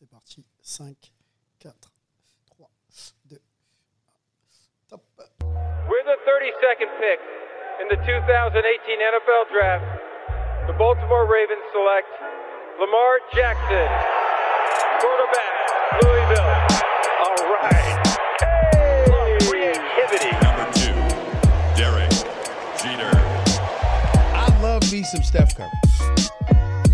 C'est parti. 5, 4, 3, 2, 1. Top. With the 32nd pick in the 2018 NFL Draft, the Baltimore Ravens select Lamar Jackson, quarterback, Louisville. All right. Hey! Creativity. Number two, Derek Jeter. I love me some Steph Curry.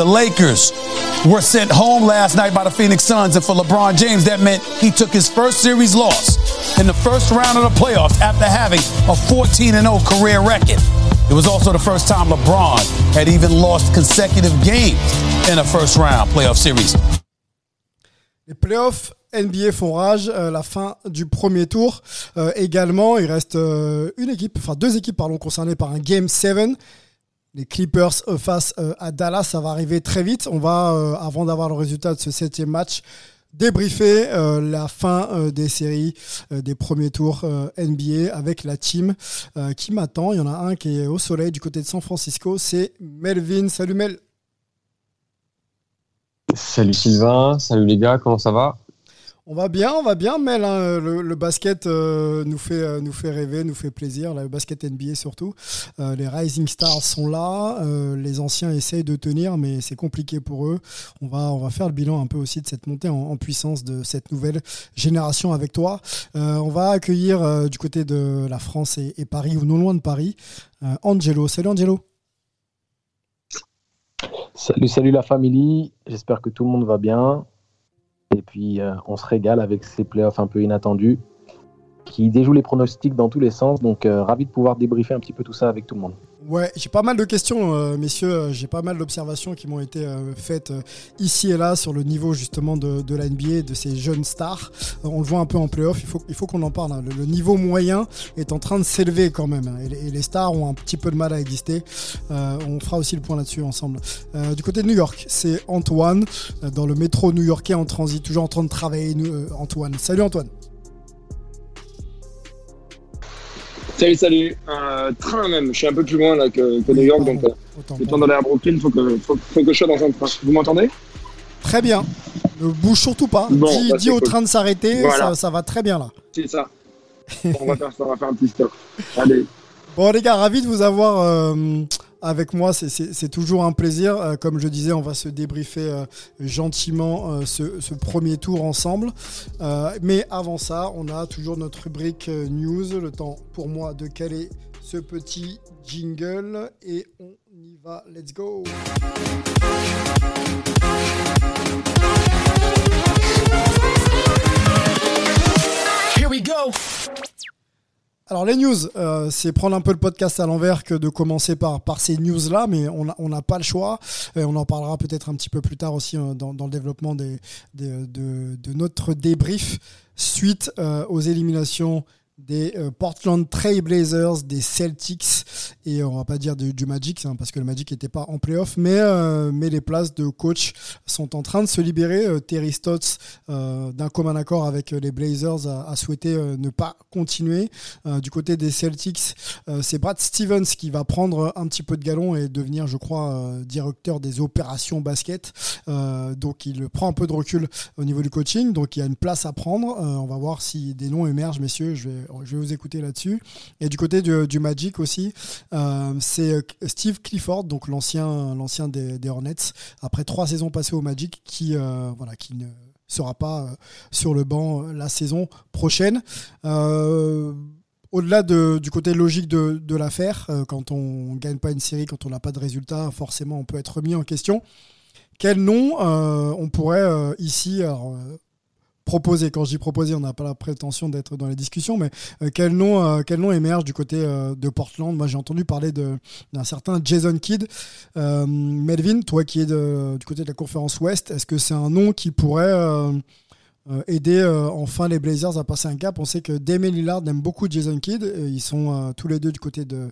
The Lakers were sent home last night by the Phoenix Suns, and for LeBron James, that meant he took his first series loss in the first round of the playoffs after having a 14 0 career record. It was also the first time LeBron had even lost consecutive games in a first round playoff series. Les playoffs NBA font rage, euh, la fin du premier tour. Euh, également, il reste euh, une équipe, enfin deux équipes pardon, concernées par un Game 7. Les Clippers euh, face euh, à Dallas, ça va arriver très vite. On va, euh, avant d'avoir le résultat de ce septième match, débriefer la fin des séries des premiers tours NBA avec la team qui m'attend. Il y en a un qui est au soleil du côté de San Francisco, c'est Melvin. Salut Mel. Salut Sylvain, salut les gars, comment ça va? On va bien, on va bien, Mel. hein. Le, le basket euh, nous, fait, euh, nous fait rêver, nous fait plaisir. Le basket NBA surtout. Euh, les Rising Stars sont là. euh, les anciens essayent de tenir, mais c'est compliqué pour eux. On va, faire le bilan un peu aussi de cette montée en, puissance de cette nouvelle génération avec toi. Euh, on va accueillir euh, du côté de la France et, Paris, ou non loin de Paris, euh, Angelo. Salut Angelo. Salut, salut la famille, j'espère que tout le monde va bien. Et puis euh, on se régale avec ces playoffs un peu inattendus qui déjouent les pronostics dans tous les sens. Donc euh, ravi de pouvoir débriefer un petit peu tout ça avec tout le monde. Ouais, j'ai pas mal de questions, euh, messieurs. Euh, J'ai pas mal d'observations qui m'ont été euh, faites ici et là sur le niveau justement de, de la NBA, de ces jeunes stars. On le voit un peu en playoff. Il faut, il faut qu'on en parle. hein. Le, niveau moyen est en train de s'élever quand même. hein. Et, les- et les stars ont un petit peu de mal à exister. On fera aussi le point là-dessus ensemble. Du côté de New York, c'est Antoine dans le métro new-yorkais en transit, toujours en train de travailler. Antoine, salut Antoine. Salut, salut. Un train même. Je suis un peu plus loin là que, que New York, donc euh, étant pour d'aller à Brooklyn, faut que, faut, faut que je sois dans un train. Vous m'entendez? Très bien. Ne bouge surtout pas. Bon, dis bah, dis au cool. train de s'arrêter. Voilà. Ça, ça va très bien là. C'est ça. on va faire ça, on va faire un petit stop. Allez. Bon les gars, ravi de vous avoir euh, avec moi. C'est- toujours un plaisir. Euh, comme je disais, on va se débriefer euh, gentiment euh, ce, premier tour ensemble. Mais avant ça, on a toujours notre rubrique news. Le temps pour moi de caler ce petit jingle et on y va. Let's go. Alors les news, euh, c'est prendre un peu le podcast à l'envers que de commencer par, par ces news-là, mais on n'a on pas le choix. Et on en parlera peut-être un petit peu plus tard aussi euh, dans, dans le développement de, de notre débrief suite euh, aux éliminations des euh, Portland Trail Blazers, des Celtics et on va pas dire du, Magic hein, parce que le Magic n'était pas en playoff, mais, euh, mais les places de coach sont en train de se libérer. Euh, Terry Stotts, d'un commun accord avec les Blazers, a, souhaité ne pas continuer. Du côté des Celtics, c'est Brad Stevens qui va prendre un petit peu de galon et devenir, je crois, directeur des opérations basket. Donc il prend un peu de recul au niveau du coaching. Donc il y a une place à prendre. On va voir si des noms émergent, messieurs. Je vais, je vais vous écouter là-dessus. Et du côté du, Magic aussi, euh, c'est euh, Steve Clifford, donc l'ancien, l'ancien des, Hornets, après trois saisons passées au Magic, qui, euh, voilà, qui ne sera pas sur le banc la saison prochaine. Au-delà de- du côté logique de, l'affaire, quand on gagne pas une série, quand on n'a pas de résultat, forcément on peut être remis en question. Quel nom on pourrait ici euh, proposer Quand je dis proposer, on n'a pas la prétention d'être dans les discussions, mais quel nom, quel nom émerge du côté de Portland? Moi, j'ai entendu parler d'un certain Jason Kidd. Melvin, toi qui es du côté de la conférence Ouest, est-ce que c'est un nom qui pourrait aider enfin les Blazers à passer un cap? On sait que Damien Lillard aime beaucoup Jason Kidd. ils sont tous les deux du côté de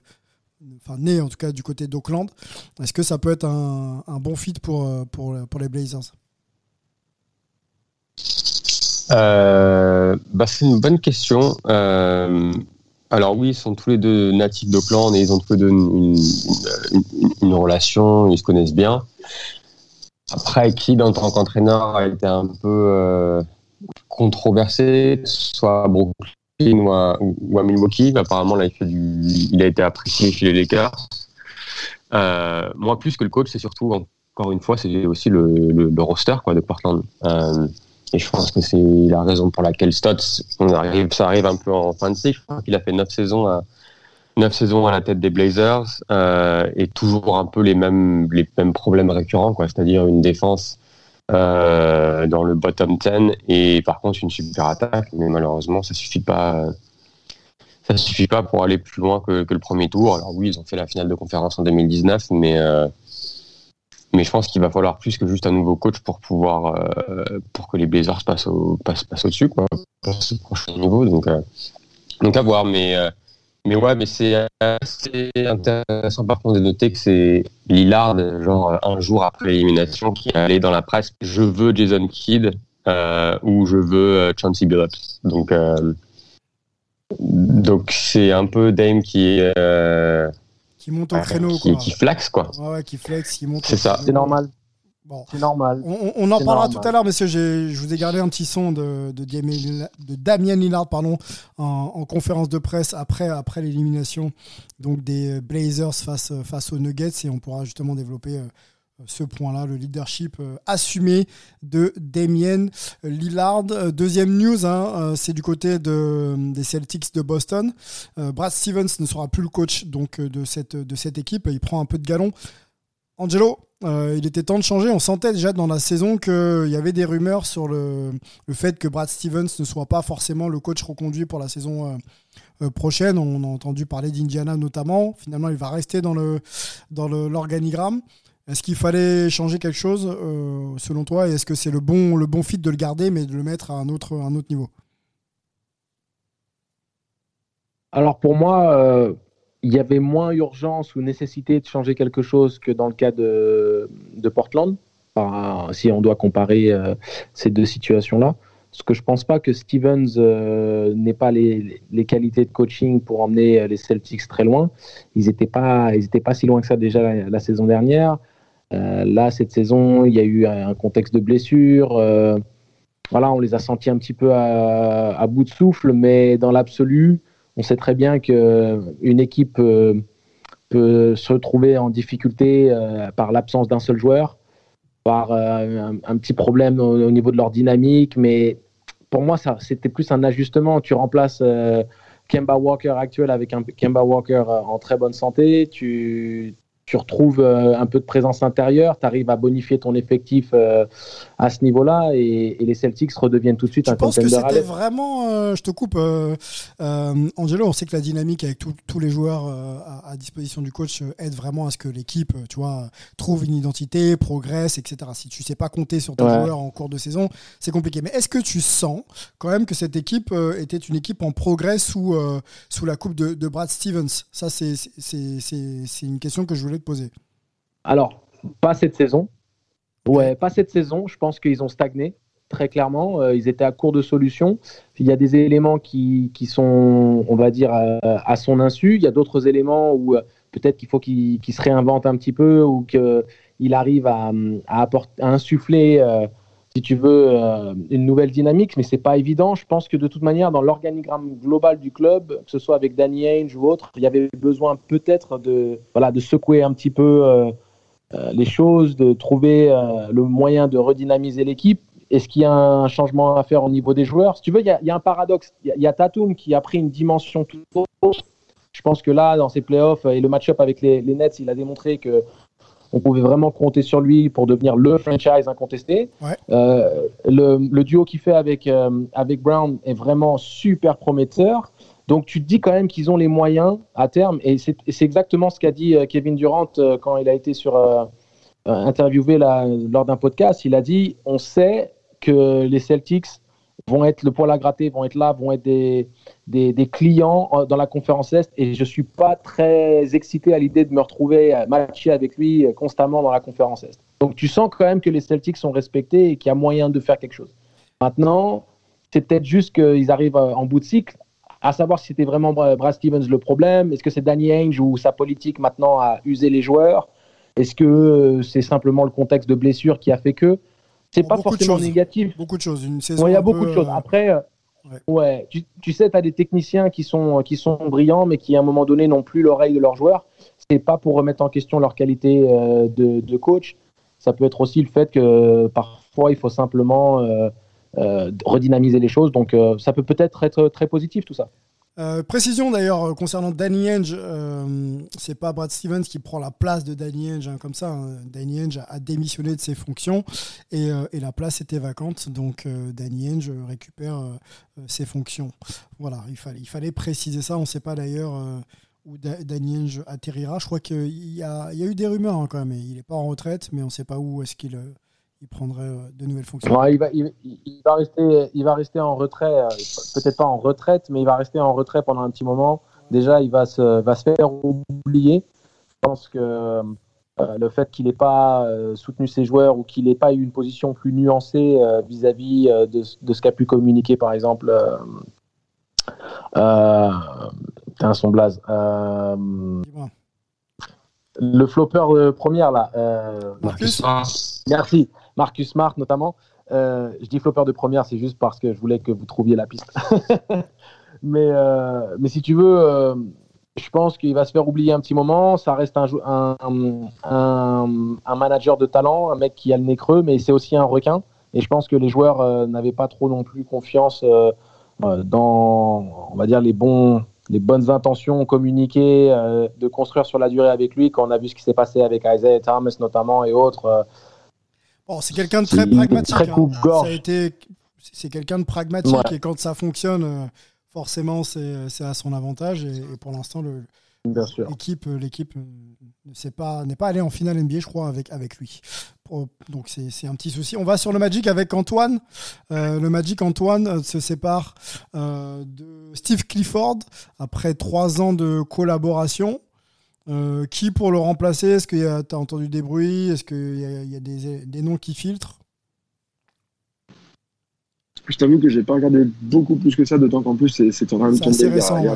enfin né en tout cas du côté d'Auckland. Est-ce que ça peut être un, bon fit pour, euh, pour, pour les Blazers? Euh, bah C'est une bonne question. Euh, alors oui, ils sont tous les deux natifs d'Auckland et ils ont tous les deux une, relation, ils se connaissent bien. Après, qui en tant qu'entraîneur a été un peu controversé, soit Brooklyn ou à, à Milwaukee. Apparemment, là, il, a été apprécié chez les Lakers. Euh, moi, plus que le coach, c'est surtout, encore une fois, c'est aussi le, roster quoi, de Portland. Euh, et je pense que c'est la raison pour laquelle Stotts, ça arrive un peu en fin de cycle. Qu'il a fait 9 saisons à, 9 saisons à la tête des Blazers euh, et toujours un peu les mêmes, les mêmes problèmes récurrents, quoi. c'est-à-dire une défense euh, dans le bottom 10 et par contre une super attaque mais malheureusement ça suffit suffit pas pour aller plus loin que, que, le premier tour alors oui ils ont fait la finale de conférence en 2019 mais euh, mais je pense qu'il va falloir plus que juste un nouveau coach pour pouvoir euh, pour que les Blazers passent au passent, passent au dessus quoi ce prochain niveau donc donc à voir mais mais ouais, mais c'est assez intéressant par contre de noter que c'est Lillard, genre un jour après l'élimination, qui est allé dans la presse Je veux Jason Kidd euh, ou je veux euh, Chauncey Billups. Donc, euh, donc c'est un peu Dame qui est. qui monte au créneau, qui, Qui flex, quoi. Ouais, ouais qui flex, qui monte. C'est ça. C'est normal. C'est normal. On, en parlera tout à l'heure, messieurs. Je vous ai gardé un petit son de, de, Damien Lillard pardon, en, conférence de presse après, après l'élimination donc des Blazers face, face aux Nuggets. Et on pourra justement développer euh, ce point-là, le leadership euh, assumé de Damien Lillard. Euh, deuxième news, hein, c'est du côté de, des Celtics de Boston. Brad Stevens ne sera plus le coach donc, de, cette, équipe. Il prend un peu de galon. Angelo, euh, il était temps de changer. On sentait déjà dans la saison qu'il y avait des rumeurs sur le, fait que Brad Stevens ne soit pas forcément le coach reconduit pour la saison euh, euh, prochaine. On a entendu parler d'Indiana notamment. Finalement, il va rester dans l'organigramme. Est-ce qu'il fallait changer quelque chose selon toi Et est-ce que c'est le bon, le bon fit de le garder mais de le mettre à un autre, un autre niveau? Alors pour moi, il y avait moins urgence ou nécessité de changer quelque chose que dans le cas de, de Portland, si on doit comparer euh, ces deux situations-là. Parce que je ne pense pas que Stevens euh, n'ait pas les, les, qualités de coaching pour emmener euh, les Celtics très loin. Ils n'étaient pas, pas si loin que ça déjà la, saison dernière. Là, cette saison, il y a eu un contexte de blessure. voilà, on les a sentis un petit peu à, bout de souffle, mais dans l'absolu, on sait très bien qu'une euh, équipe euh, peut se retrouver en difficulté euh, par l'absence d'un seul joueur, par un, petit problème au, niveau de leur dynamique, mais pour moi, c'était plus un ajustement. Tu remplaces Kemba Walker actuel avec un Kemba Walker en très bonne santé, tu, tu retrouves euh, un peu de présence intérieure, tu arrives à bonifier ton effectif euh, à ce niveau-là et, les Celtics redeviennent tout de suite je un pense que c'était vraiment, euh, je te coupe, Angelo, on sait que la dynamique avec tous les joueurs à, disposition du coach aide vraiment à ce que l'équipe, tu vois, trouve une identité, progresse, etc. Si tu sais pas compter sur ton joueur en cours de saison, c'est compliqué. Mais est-ce que tu sens quand même que cette équipe était une équipe en progrès sous, sous la coupe de, de Brad Stevens? Ça, c'est une question que je voulais poser Alors, pas cette saison. Ouais, pas cette saison. Je pense qu'ils ont stagné, très clairement. Euh, ils étaient à court de solutions. Il y a des éléments qui, qui sont, on va dire, à, son insu. Il y a d'autres éléments où euh, peut-être qu'il faut qu'il se réinvente un petit peu ou qu'il arrive à, à, apporter, à insuffler. Euh, si tu veux, une nouvelle dynamique, mais c'est pas évident. Je pense que de toute manière, dans l'organigramme global du club, que ce soit avec Danny Ainge ou autre, il y avait besoin peut-être de, voilà, de secouer un petit peu les choses, de trouver le moyen de redynamiser l'équipe. Est-ce qu'il y a un changement à faire au niveau des joueurs? Si tu veux, il y a, un paradoxe. Il y, a, Tatum qui a pris une dimension tout autre. Je pense que là, dans ces playoffs et le match-up avec les, les Nets, il a démontré que on pouvait vraiment compter sur lui pour devenir le franchise incontesté. Ouais. Euh, le, le duo qu'il fait avec, euh, avec Brown est vraiment super prometteur. Donc tu te dis quand même qu'ils ont les moyens à terme, et c'est exactement ce qu'a dit euh, Kevin Durant euh, quand il a été euh, interviewé lors d'un podcast. Il a dit on sait que les Celtics vont être le poil à gratter, vont être là, vont être des, clients dans la conférence Est, et je suis pas très excité à l'idée de me retrouver matché avec lui constamment dans la conférence Est. Donc tu sens quand même que les Celtics sont respectés et qu'il y a moyen de faire quelque chose. Maintenant, c'est peut-être juste qu'ils arrivent en bout de cycle, à savoir si c'était vraiment Bra- Brad Stevens le problème, est-ce que c'est Danny Ainge ou sa politique maintenant à user les joueurs, est-ce que euh, c'est simplement le contexte de blessure qui a fait que? C'est pas forcément négatif. Beaucoup de choses. Une saison. Ouais, il y a beaucoup peu, de choses. euh, Après, euh, ouais. tu, tu sais, tu as des techniciens qui sont, qui sont brillants, mais qui à un moment donné n'ont plus l'oreille de leurs joueurs. C'est pas pour remettre en question leur qualité euh, de, de coach. Ça peut être aussi le fait que parfois il faut simplement euh, redynamiser les choses. Donc euh, ça peut peut-être être très positif tout ça. Euh, précision d'ailleurs euh, concernant Danny euh, c'est pas Brad Stevens qui prend la place de Danny Ainge hein, comme ça. hein. Danny Ainge a, démissionné de ses fonctions et, euh, la place était vacante, donc euh, Danny Ainge récupère euh, euh, ses fonctions. Voilà, il fallait, il fallait préciser ça. On ne sait pas d'ailleurs euh, où Da- Danny Ainge atterrira. Je crois qu'il y y a eu des rumeurs hein, quand même. Il n'est pas en retraite, mais on ne sait pas où est-ce qu'il euh, il prendrait euh, de nouvelles fonctions. Ouais, il, va, il, il va rester, il va rester en retrait, euh, peut-être pas en retraite, mais il va rester en retrait pendant un petit moment. Déjà, il va se, va se faire oublier. Je pense que euh, le fait qu'il n'ait pas euh, soutenu ses joueurs ou qu'il n'ait pas eu une position plus nuancée euh, vis-à-vis euh, de, de ce qu'a pu communiquer, par exemple, euh, euh, son blaze. Euh, Dis-moi. le flopper de première, là. euh, Marcus Merci. Marcus Smart, notamment. Euh, je dis flopper de première, c'est juste parce que je voulais que vous trouviez la piste. mais, euh, mais si tu veux, euh, je pense qu'il va se faire oublier un petit moment. Ça reste un, un, un, manager de talent, un mec qui a le nez creux, mais c'est aussi un requin. Et je pense que les joueurs n'avaient pas trop non plus confiance dans, on va dire, les, bons, les bonnes intentions communiquées, de construire sur la durée avec lui, quand on a vu ce qui s'est passé avec Isaiah Thomas notamment et autres. Bon, c'est quelqu'un de très pragmatique. très hein. coupe-gorge. Ça a été, c'est quelqu'un de pragmatique Ouais. et quand ça fonctionne, euh, forcément, c'est à son avantage. Et, et pour l'instant, l'équipe, euh, l'équipe euh, pas, n'est pas allée en finale NBA, je crois, avec avec lui. Donc c'est un petit souci. On va sur le Magic avec Antoine. Euh, le Magic Antoine se sépare euh, de Steve Clifford après trois ans de collaboration. Euh, qui pour le remplacer? Est-ce que tu as entendu des bruits? Est-ce qu'il y a, y a des, des noms qui filtrent? Je t'avoue que j'ai pas regardé beaucoup plus que ça, d'autant qu'en plus c'est en train de tomber il y a- il y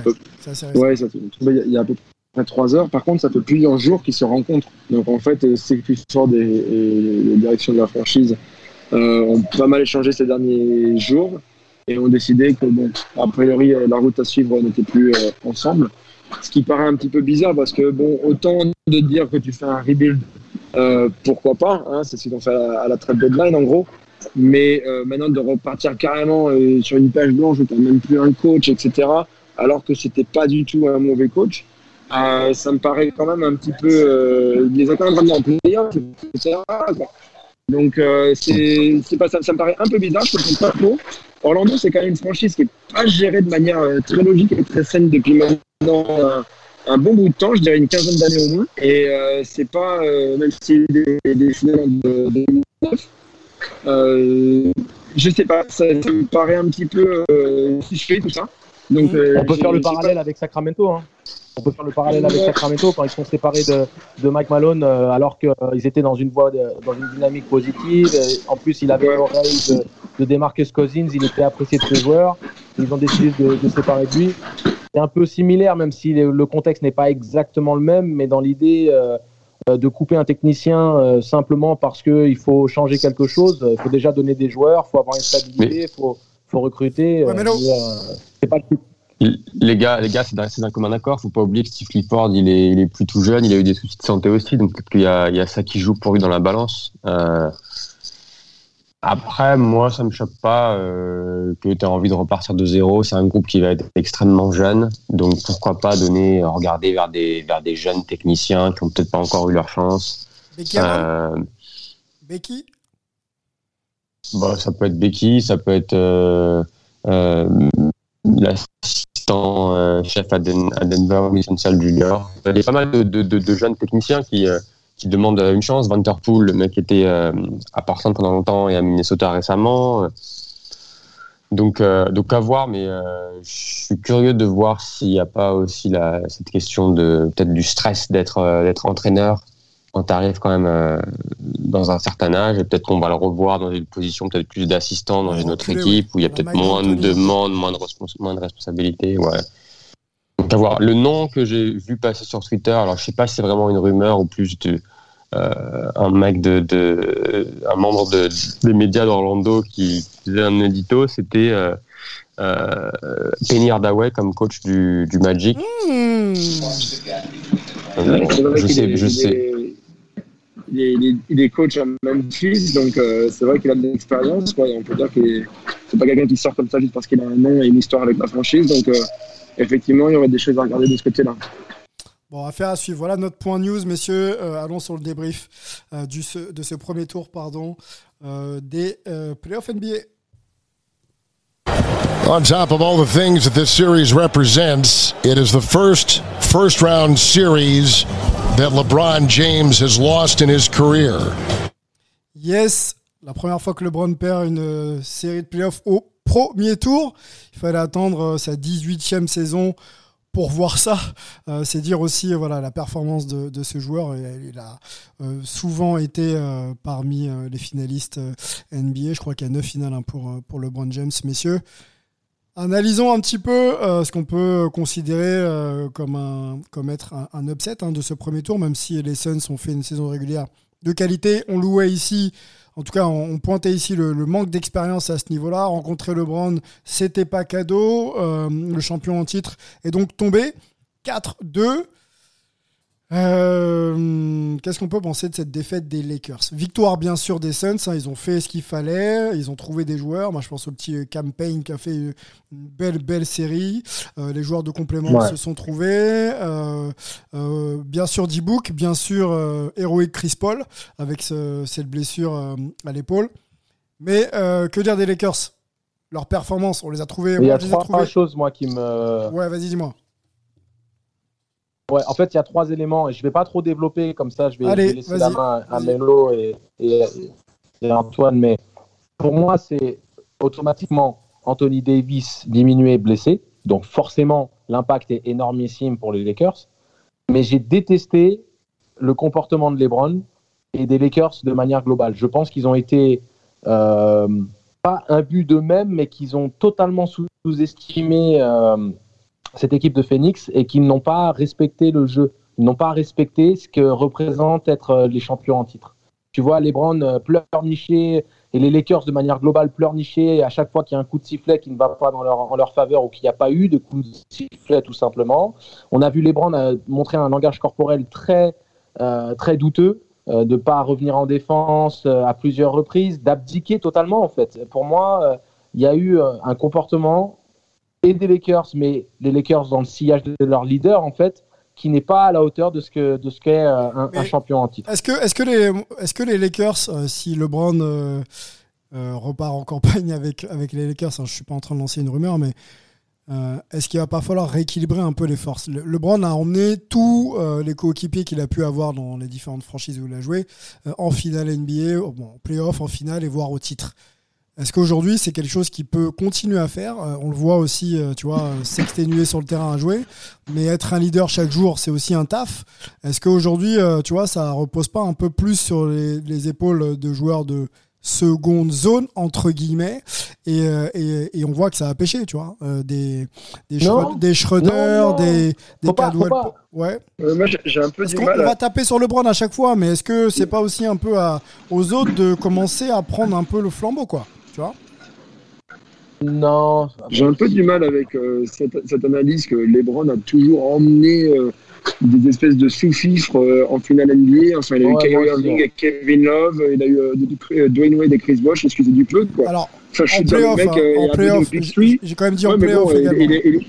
ouais. ça il y a- à peu près trois heures. Par contre, ça fait plusieurs jours qu'ils se rencontrent. Donc en fait, euh, c'est Clifford et, et la direction de la franchise euh, ont pas mal échangé ces derniers jours et ont décidé que, bon, a priori, la route à suivre n'était plus euh, ensemble. Ce qui paraît un petit peu bizarre parce que, bon, autant de dire que tu fais un rebuild, euh, pourquoi pas, hein, c'est ce qu'ils ont fait à la, à la deadline en gros. Mais euh, maintenant de repartir carrément euh, sur une page blanche où tu même plus un coach, etc., alors que c'était pas du tout un mauvais coach, ça me paraît quand même un petit peu. Les ramenés en playoff, etc. Donc c'est pas ça, me paraît un peu bizarre, je comprends pas trop. Orlando, c'est quand même une franchise qui est pas gérée de manière euh, très logique et très saine depuis maintenant un, un bon bout de temps, je dirais une quinzaine d'années au moins. Et euh, c'est pas, euh, même si des, des finales en 2009, euh, je sais pas, ça, ça me paraît un petit peu euh, fiché tout ça. Donc, euh, On peut faire le pas- parallèle avec Sacramento. Hein. On peut faire le parallèle avec Sacramento quand ils sont séparés de, de Mike Malone euh, alors qu'ils étaient dans une voie, de- dans une dynamique positive. Et en plus, il avait l'oreille de, de Demarcus Cousins, il était apprécié de ses joueurs. Ils ont décidé de, de séparer de lui. C'est un peu similaire, même si le, le contexte n'est pas exactement le même, mais dans l'idée euh, euh, de couper un technicien euh, simplement parce qu'il faut changer quelque chose, il faut déjà donner des joueurs, il faut avoir une stabilité, il faut, faut recruter. Ouais, mais euh, c'est pas le Les gars, les gars, c'est d'un, commun accord. Faut pas oublier que Steve Clifford, il est, il est plus tout jeune. Il a eu des soucis de santé aussi, donc peut-être qu'il y a, il y a ça qui joue pour lui dans la balance. Euh, après, moi, ça me choque pas euh, que tu aies envie de repartir de zéro. C'est un groupe qui va être extrêmement jeune, donc pourquoi pas donner, regarder vers des, vers des jeunes techniciens qui ont peut-être pas encore eu leur chance. Becky Hammon Becky? Bah, Ça peut être Becky, ça peut être euh, euh, l'assistant euh, chef à, Den à Denver, Wilson Sal Jr. Il y a pas mal de, jeunes techniciens qui, euh, qui demandent une chance. Vanterpool, le mec était euh, à Portland pendant longtemps et à Minnesota récemment. Donc, donc à voir, mais je suis curieux de voir s'il n'y a pas aussi cette question de peut-être du stress d'être d'être entraîneur quand tu arrives quand même euh, dans un certain âge et peut-être qu'on va le revoir dans une position peut-être plus d'assistant dans une autre équipe où il y a peut-être moins de demandes, moins de, moins de responsabilités. Ouais. Donc à voir. Le nom que j'ai vu passer sur Twitter, alors je sais pas si c'est vraiment une rumeur ou plus de, euh, un mec de, de, un membre de, des médias d'Orlando qui faisait un édito, c'était euh, euh, Penny Hardaway comme coach du, du Magic. Mmh. je sais, je sais. Il est, il, est, il est, coach à Memphis, donc euh, c'est vrai qu'il a de l'expérience. On peut dire que c'est pas quelqu'un qui sort comme ça juste parce qu'il a un nom et une histoire avec la franchise. Donc euh, effectivement, il y aurait des choses à regarder de ce côté-là. Bon, affaire à suivre. Voilà notre point news, messieurs. Euh, allons sur le débrief euh, du, de ce premier tour pardon, euh, des playoffs NBA. On top of all the things that this series represents, it is the first first round series that LeBron James has lost in his career. Yes, la première fois que LeBron perd une série de playoffs au premier tour. Il fallait attendre sa 18e saison pour voir ça, euh, c'est dire aussi voilà la performance de, ce joueur. Il a euh, souvent été euh, parmi les finalistes NBA. Je crois qu'il y a 9 finales hein, pour, pour LeBron James, messieurs. Analysons un petit peu ce qu'on peut considérer comme, un, comme être un, upset hein, de ce premier tour, même si les Suns ont fait une saison régulière de qualité. On louait ici en tout cas, on, pointait ici le, le manque d'expérience à ce niveau-là. Rencontrer LeBron, c'était pas cadeau. Euh, le champion en titre est donc tombé. 4-2. Euh, Qu'est-ce qu'on peut penser de cette défaite des Lakers? Victoire bien sûr des Suns, hein, ils ont fait ce qu'il fallait, ils ont trouvé des joueurs. Moi je pense au petit euh, campaign qui a fait une belle belle série. Euh, les joueurs de complément ouais. se sont trouvés. Euh, euh bien sûr D-Book, bien sûr euh, Heroic Chris Paul avec ce, cette blessure euh, à l'épaule. Mais que dire des Lakers? Leur performance, on les a trouvés. Il y a trois choses moi qui me. Ouais, vas-y dis-moi. Ouais, en fait, il y a trois éléments et je ne vais pas trop développer comme ça. Je vais, Allez, je vais laisser la main à Melo et, et, et, Antoine. Mais pour moi, c'est automatiquement Anthony Davis diminué, blessé. Donc forcément, l'impact est énormissime pour les Lakers. Mais j'ai détesté le comportement de LeBron et des Lakers de manière globale. Je pense qu'ils ont été euh, pas un but d'eux-mêmes, mais qu'ils ont totalement sous-estimé. Euh, cette équipe de Phoenix et qui n'ont pas respecté le jeu, ils n'ont pas respecté ce que représente être les champions en titre. Tu vois, LeBron pleurnicher et les Lakers de manière globale pleurnicher à chaque fois qu'il y a un coup de sifflet qui ne va pas en leur faveur ou qu'il n'y a pas eu de coup de sifflet tout simplement. On a vu LeBron montrer un langage corporel très, euh, très douteux, euh, de ne pas revenir en défense euh, à plusieurs reprises, d'abdiquer totalement en fait. Pour moi, il y a eu un comportement et des Lakers, mais les Lakers dans le sillage de leur leader, en fait, qui n'est pas à la hauteur de ce que de ce qu'est un, un, champion en titre. Est-ce que est-ce que les est-ce que les Lakers, euh, si LeBron euh, euh, repart en campagne avec avec les Lakers, hein, je suis pas en train de lancer une rumeur, mais euh, est-ce qu'il va pas falloir rééquilibrer un peu les forces? Le, LeBron a emmené tous les coéquipiers qu'il a pu avoir dans les différentes franchises où il a joué en finale NBA, bon, en playoff, en finale et voire au titre. Est-ce qu'aujourd'hui, c'est quelque chose qui peut continuer à faire? Euh, On le voit aussi, euh, tu vois, s'exténuer sur le terrain à jouer, mais être un leader chaque jour, c'est aussi un taf. Est-ce qu'aujourd'hui, euh, tu vois, ça repose pas un peu plus sur les, les épaules de joueurs de seconde zone entre guillemets? Et, et, et, on voit que ça a pêché tu vois des des, non, des Schroeder non, non. des des Cadwell ouais. Euh, moi j'ai un peu Parce du on, mal on à... va taper sur LeBron à chaque fois? Mais est-ce que c'est pas aussi un peu à, aux autres de commencer à prendre un peu le flambeau quoi? Tu vois Non. J'ai un peu du mal avec euh, cette, cette, analyse que LeBron a toujours emmené euh, des espèces de sous-fifres euh, en finale NBA. Enfin, il a ouais, eu Kyrie Irving, Kevin Love, il a eu euh, Dwayne Wade et Chris Bosh, excusez du peu. Quoi. Alors, enfin, je en playoff, hein, en playoff j'ai quand même dit ouais, en playoff bon, également. Il, il, il,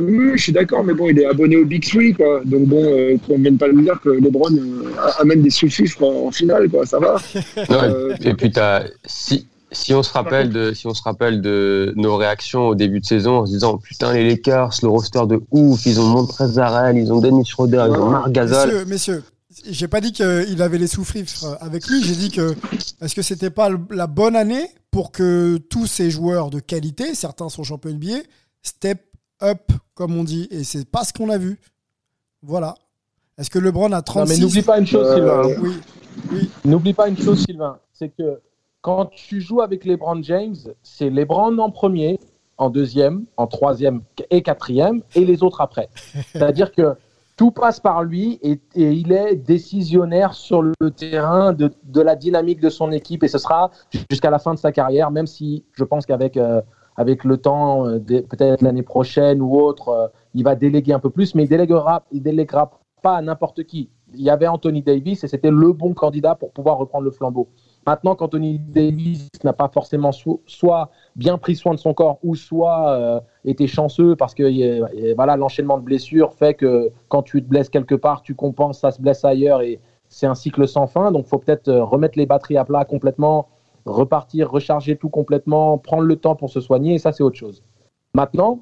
Oui, je suis d'accord, mais bon, il est abonné au Big Three, quoi. Donc bon, euh, qu'on ne vienne pas me dire que LeBron euh, amène des sous-fifres en, finale, quoi. Ça va. Euh, et puis as, si, si on se rappelle de si on se rappelle de nos réactions au début de saison en se disant putain les Lakers, le roster de ouf, ils ont Montrezl ils ont Dennis Schroeder, ils ont Marc Gasol. Messieurs, messieurs, j'ai pas dit qu'il avait les sous-fifres avec lui. J'ai dit que est-ce que c'était pas la bonne année pour que tous ces joueurs de qualité, certains sont champions NBA, step up comme on dit, et c'est pas ce qu'on a vu. Voilà. Est-ce que LeBron a 36 non, mais n'oublie pas une chose, Sylvain. Euh, oui. oui. N'oublie pas une chose, Sylvain. C'est que quand tu joues avec LeBron James, c'est LeBron en premier, en deuxième, en troisième et quatrième, et les autres après. C'est-à-dire que tout passe par lui et, il est décisionnaire sur le terrain de, de, la dynamique de son équipe et ce sera jusqu'à la fin de sa carrière, même si je pense qu'avec euh, avec le temps, euh, peut-être l'année prochaine ou autre, euh, il va déléguer un peu plus, mais il déléguera, il déléguera pas à n'importe qui. Il y avait Anthony Davis et c'était le bon candidat pour pouvoir reprendre le flambeau. Maintenant qu'Anthony Davis n'a pas forcément soit bien pris soin de son corps ou soit euh, été chanceux parce que voilà l'enchaînement de blessures fait que quand tu te blesses quelque part, tu compenses, ça se blesse ailleurs et c'est un cycle sans fin. Donc faut peut-être remettre les batteries à plat complètement repartir, recharger tout complètement, prendre le temps pour se soigner, et ça, c'est autre chose. Maintenant,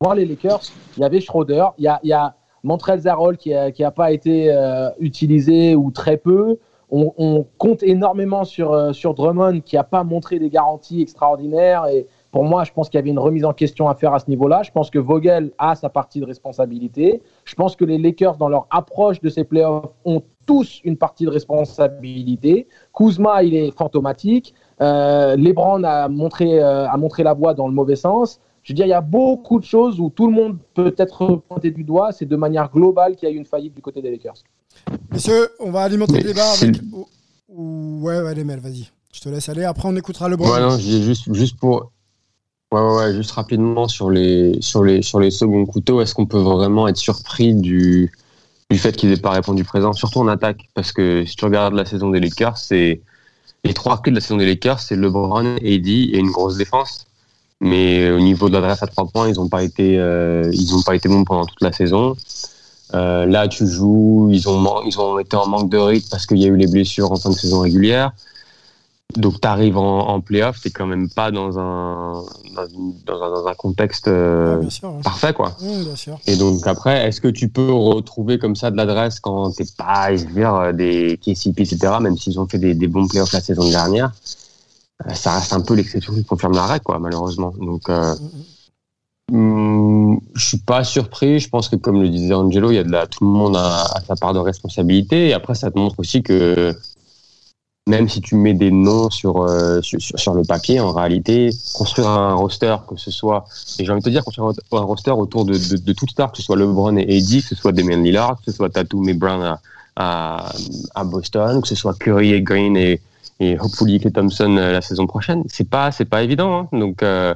voir les Lakers, il y avait Schroeder, il y a, y a Montrell Zarol qui n'a a pas été euh, utilisé ou très peu. On, compte énormément sur, euh, sur Drummond qui n'a pas montré des garanties extraordinaires. Et pour moi, je pense qu'il y avait une remise en question à faire à ce niveau-là. Je pense que Vogel a sa partie de responsabilité. Je pense que les Lakers, dans leur approche de ces playoffs, ont tous une partie de responsabilité. Kuzma, il est fantomatique. Euh, Lebron a montré, euh, a montré la voie dans le mauvais sens. Je veux dire, il y a beaucoup de choses où tout le monde peut être pointé du doigt. C'est de manière globale qu'il y a eu une faillite du côté des Lakers. Messieurs, on va alimenter le débat avec. Ouais, ouais, les vas-y. Je te laisse aller. Après, on écoutera le Ouais, non, juste, juste pour. Ouais, ouais, juste rapidement sur les, sur les, sur les seconds couteaux, est-ce qu'on peut vraiment être surpris du, du fait qu'ils n'aient pas répondu présent, surtout en attaque? Parce que si tu regardes la saison des Lakers, c'est les trois clés de la saison des Lakers, c'est LeBron, AD et une grosse défense. Mais au niveau de l'adresse à trois points, ils n'ont pas été, euh, ils ont pas été bons pendant toute la saison. Euh, là, tu joues, ils ont, ils ont été en manque de rythme parce qu'il y a eu les blessures en fin de saison régulière. Donc, tu arrives en, en playoff, tu quand même pas dans un, dans, un, contexte euh, parfait. quoi. Et donc, après, est-ce que tu peux retrouver comme ça de l'adresse quand t'es pas, je veux dire, des KCP, etc., même s'ils ont fait des, bons playoffs la saison dernière? Ça reste un peu l'exception qui confirme la règle, quoi, malheureusement. Donc, euh, mm, mm. Hmm, je suis pas surpris. Je pense que, comme le disait Angelo, il y a de la, tout le monde a, a sa part de responsabilité. Et après, ça te montre aussi que même si tu mets des noms sur, euh, sur, sur, le papier, en réalité, construire un roster, que ce soit, et j'ai envie de te dire, construire un roster autour de, de, de toutes stars, que ce soit LeBron et Eddie, que ce soit Damian Lillard, que ce soit Tatum et Brown à, à, à, Boston, que ce soit Curry et Green et, et hopefully Clay Thompson euh, la saison prochaine, c'est pas, c'est pas évident. Hein. Donc, euh,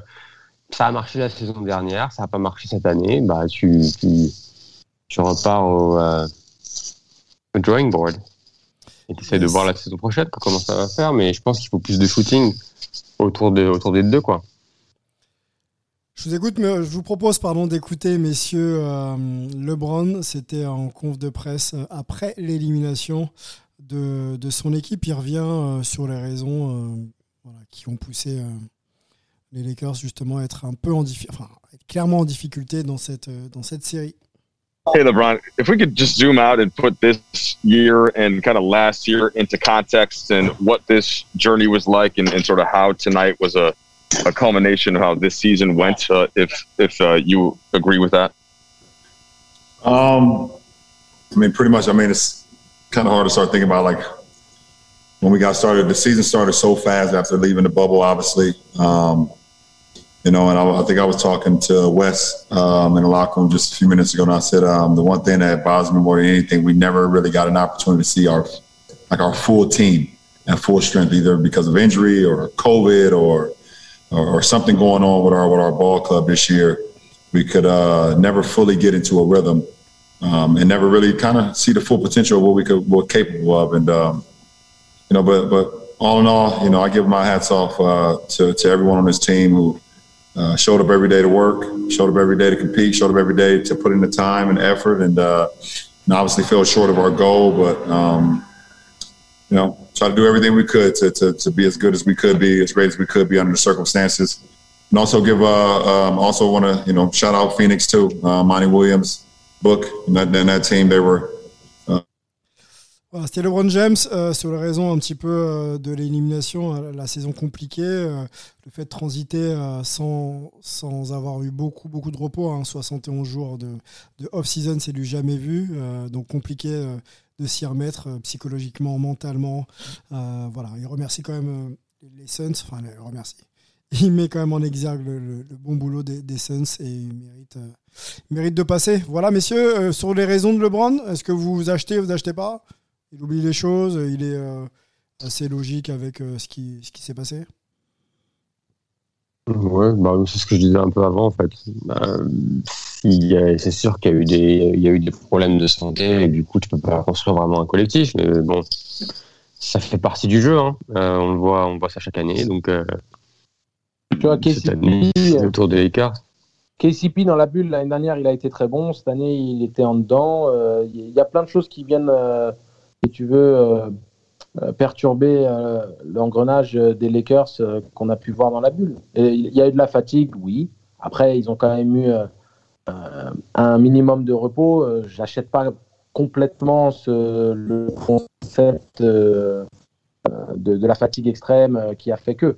ça a marché la saison dernière, ça a pas marché cette année, bah, tu, tu, tu repars au, euh, au drawing board et tu essaies de voir la saison prochaine comment ça va faire. Mais je pense qu'il faut plus de shooting autour, de, autour des deux. Quoi. Je vous écoute, mais je vous propose pardon d'écouter messieurs euh, LeBron. C'était en conf de presse après l'élimination de, de, son équipe. Il revient euh, sur les raisons voilà, qui ont poussé les Lakers justement à être un peu en enfin, clairement en difficulté dans cette, dans cette série. Hey, LeBron, if we could just zoom out and put this year and kind of last year into context and what this journey was like and, and sort of how tonight was a, a culmination of how this season went, uh, if, if uh, you agree with that. Um, I mean, pretty much, I mean, it's kind of hard to start thinking about like when we got started, the season started so fast after leaving the bubble, obviously. Um, you know, and I, I, think I was talking to Wes um, in the locker room just a few minutes ago, and I said um, the one thing that bothers me more than anything, we never really got an opportunity to see our like our full team at full strength, either because of injury or COVID or or, or something going on with our with our ball club this year. We could uh, never fully get into a rhythm um, and never really kind of see the full potential of what we could were capable of, and um, you know, but but all in all, you know, I give my hats off uh, to to everyone on this team who uh, showed up every day to work, showed up every day to compete, showed up every day to put in the time and effort, and, uh, and obviously fell short of our goal. But um, you know, try to do everything we could to, to to be as good as we could be, as great as we could be under the circumstances. And also give uh, um, also want to you know shout out Phoenix too, uh, Monty Williams, Book, and that, and that team. They Voilà, C'était LeBron James euh, sur les raisons un petit peu euh, de l'élimination, euh, la saison compliquée, le fait de transiter sans, sans avoir eu beaucoup, beaucoup de repos, hein, 71 jours de, de off-season, c'est du jamais vu, donc compliqué de s'y remettre psychologiquement, mentalement. Voilà, il remercie quand même les Suns, enfin, il remercie. Il met quand même en exergue le, bon boulot des, Suns et il mérite, mérite de passer. Voilà, messieurs, euh, sur les raisons de LeBron, est-ce que vous achetez, vous achetez pas? Il oublie les choses, il est euh, assez logique avec euh, ce qui, ce qui s'est passé. Ouais, bah, c'est ce que je disais un peu avant en fait. Bah, c'est sûr qu'il y a eu des, il y a eu des problèmes de santé et du coup tu peux pas construire vraiment un collectif. Mais bon, ça fait partie du jeu. Hein. Euh, on le voit, on voit ça chaque année. Donc euh, Tu vois, cette année, c'est autour des Lakers. KCP dans la bulle l'année dernière, il a été très bon. Cette année, il était en dedans. Euh, Il y a plein de choses qui viennent, euh, si tu veux, euh, perturber l'engrenage des Lakers qu'on a pu voir dans la bulle. Il y a eu de la fatigue, oui. Après, ils ont quand même eu un minimum de repos. J'achète pas complètement le concept de, de la fatigue extrême qui a fait que.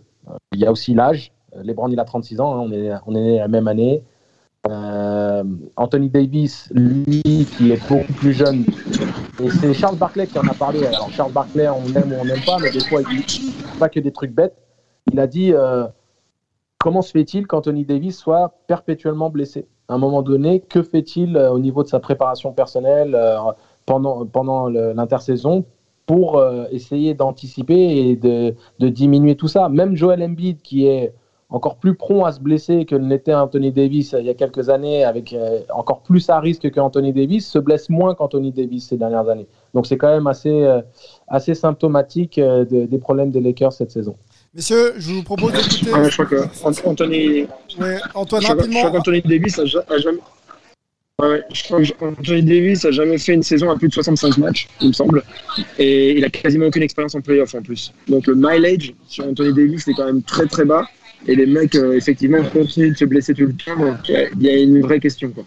Il y a aussi l'âge. Euh, LeBron, il a 36 ans, hein, on, est, on est né la même année. Euh, Anthony Davis, lui, qui est beaucoup plus jeune. Et c'est Charles Barclay qui en a parlé. Alors, Charles Barclay, on aime ou on n'aime pas, mais des fois, il dit pas que des trucs bêtes. Il a dit euh, Comment se fait-il qu'Anthony Davis soit perpétuellement blessé? À un moment donné, que fait-il au niveau de sa préparation personnelle pendant, pendant l'intersaison pour essayer d'anticiper et de, de diminuer tout ça? Même Joel Embiid, qui est encore plus prompt à se blesser que l'était Anthony Davis euh, il y a quelques années, avec euh, encore plus à risque qu'Anthony Davis, se blesse moins qu'Anthony Davis ces dernières années. Donc c'est quand même assez, euh, assez symptomatique euh, de- des problèmes des Lakers cette saison. Messieurs, je vous propose d'écouter. Ouais, je crois que Ant- Anthony, Ouais, Antoine, je crois que- je rapidement. crois qu'Anthony Davis a, ja- a jamais. Ouais, ouais, je crois que Anthony Davis a jamais fait une saison à plus de 65 matchs, il me semble. Et il a quasiment aucune expérience en playoff en plus. Donc le mileage sur Anthony Davis est quand même très très bas. Et les mecs, euh, effectivement, continuent de se blesser tout le temps. Euh, il y a une vraie question. Quoi.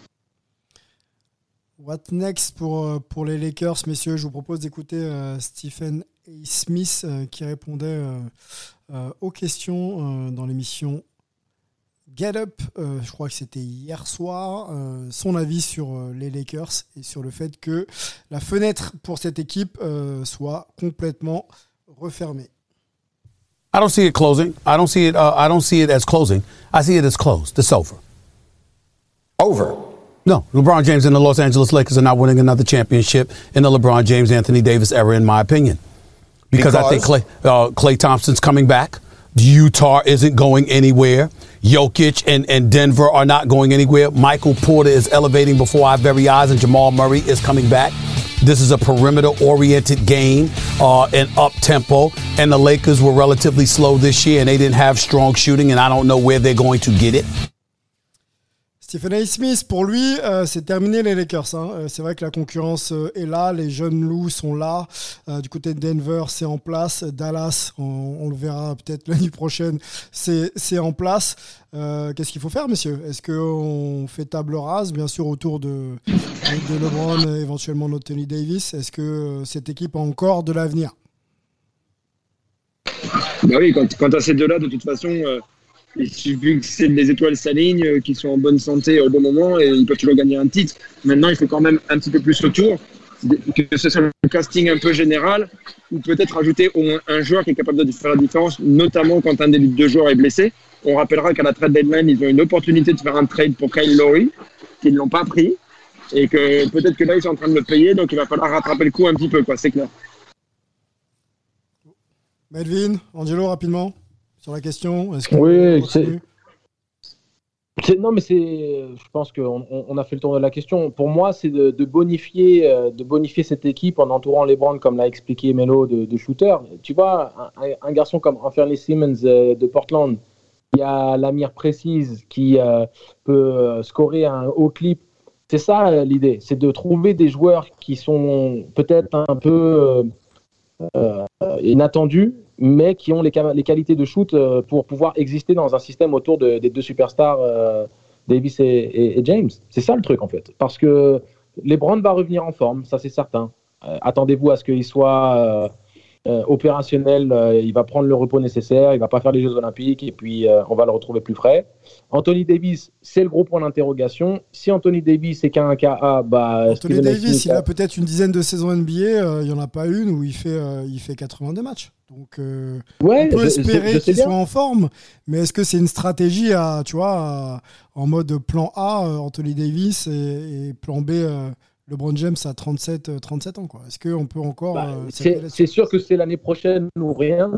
What next pour, euh, pour les Lakers, messieurs? Je vous propose d'écouter Stephen A. Smith qui répondait aux questions dans l'émission Get Up. Je crois que c'était hier soir. son avis sur les Lakers et sur le fait que la fenêtre pour cette équipe soit complètement refermée. I don't see it closing. I don't see it. Uh, I don't see it as closing. I see it as closed. It's over. Over. No, LeBron James and the Los Angeles Lakers are not winning another championship in the LeBron James Anthony Davis era, in my opinion. Because, I think Clay, uh, Clay Thompson's coming back. Utah isn't going anywhere. Jokic and, and Denver are not going anywhere. Michael Porter is elevating before our very eyes, and Jamal Murray is coming back. This is a perimeter oriented game uh, and up tempo. And the Lakers were relatively slow this year, and they didn't have strong shooting, and I don't know where they're going to get it. Stephen A. Smith, pour lui, euh, c'est terminé les Lakers. hein. Euh, c'est vrai que la concurrence euh, est là, les jeunes loups sont là. Du côté de Denver, c'est en place. Dallas, on, le verra peut-être l'année prochaine, c'est en place. Qu'est-ce qu'il faut faire, messieurs Est-ce qu'on fait table rase, bien sûr, autour de, de, LeBron, éventuellement Anthony Davis? Est-ce que cette équipe a encore de l'avenir? Bah oui, tu as ces deux-là, de toute façon, il suffit que c'est- les étoiles s'alignent, euh, qu'ils soient en bonne santé au bon moment et ils peuvent toujours gagner un titre. Maintenant, il faut quand même un petit peu plus autour, que ce soit le casting un peu général ou peut-être ajouter au moins un joueur qui est capable de faire la différence, notamment quand un des deux joueurs est blessé. On rappellera qu'à la trade deadline, ils ont une opportunité de faire un trade pour Kyle Lowry, qu'ils ne l'ont pas pris et que peut-être que là, ils sont en train de le payer, donc il va falloir rattraper le coup un petit peu, quoi, c'est clair. Melvin, Angelo, rapidement, sur la question. Est-ce que Oui, C'est- Non, mais c'est. Je pense qu'on on- on a fait le tour de la question. Pour moi, c'est de, de bonifier, euh, de bonifier cette équipe en entourant les Browns, comme l'a expliqué Melo, de, de shooters. Tu vois, un, un garçon comme Anthony Simmons euh, de Portland, Il y a la mire précise qui euh, peut scorer un haut clip. C'est ça l'idée, c'est de trouver des joueurs qui sont peut-être un peu euh, inattendus, mais qui ont les, les qualités de shoot euh, pour pouvoir exister dans un système autour de- des deux superstars, euh, Davis et, James. C'est ça le truc en fait. Parce que LeBron va revenir en forme, ça c'est certain. Euh, Attendez-vous à ce qu'il soit opérationnel, euh, il va prendre le repos nécessaire, il va pas faire les Jeux Olympiques et puis euh, on va le retrouver plus frais. Anthony Davis, c'est le gros point d'interrogation. Si Anthony Davis est qu'un KA, bah Anthony. Davis, il a peut-être une dizaine de saisons NBA, euh, il n'y en a pas une où il fait, euh, il fait 82 matchs. Donc, euh, Ouais, on peut je- espérer qu'il soit en forme, mais est-ce que c'est une stratégie à, tu vois, à- en mode plan A, euh, Anthony Davis, et, et plan B, euh, LeBron James à 37, euh, 37 ans. Est-ce qu'on peut encore Bah, euh, c'est sûr que c'est l'année prochaine ou rien.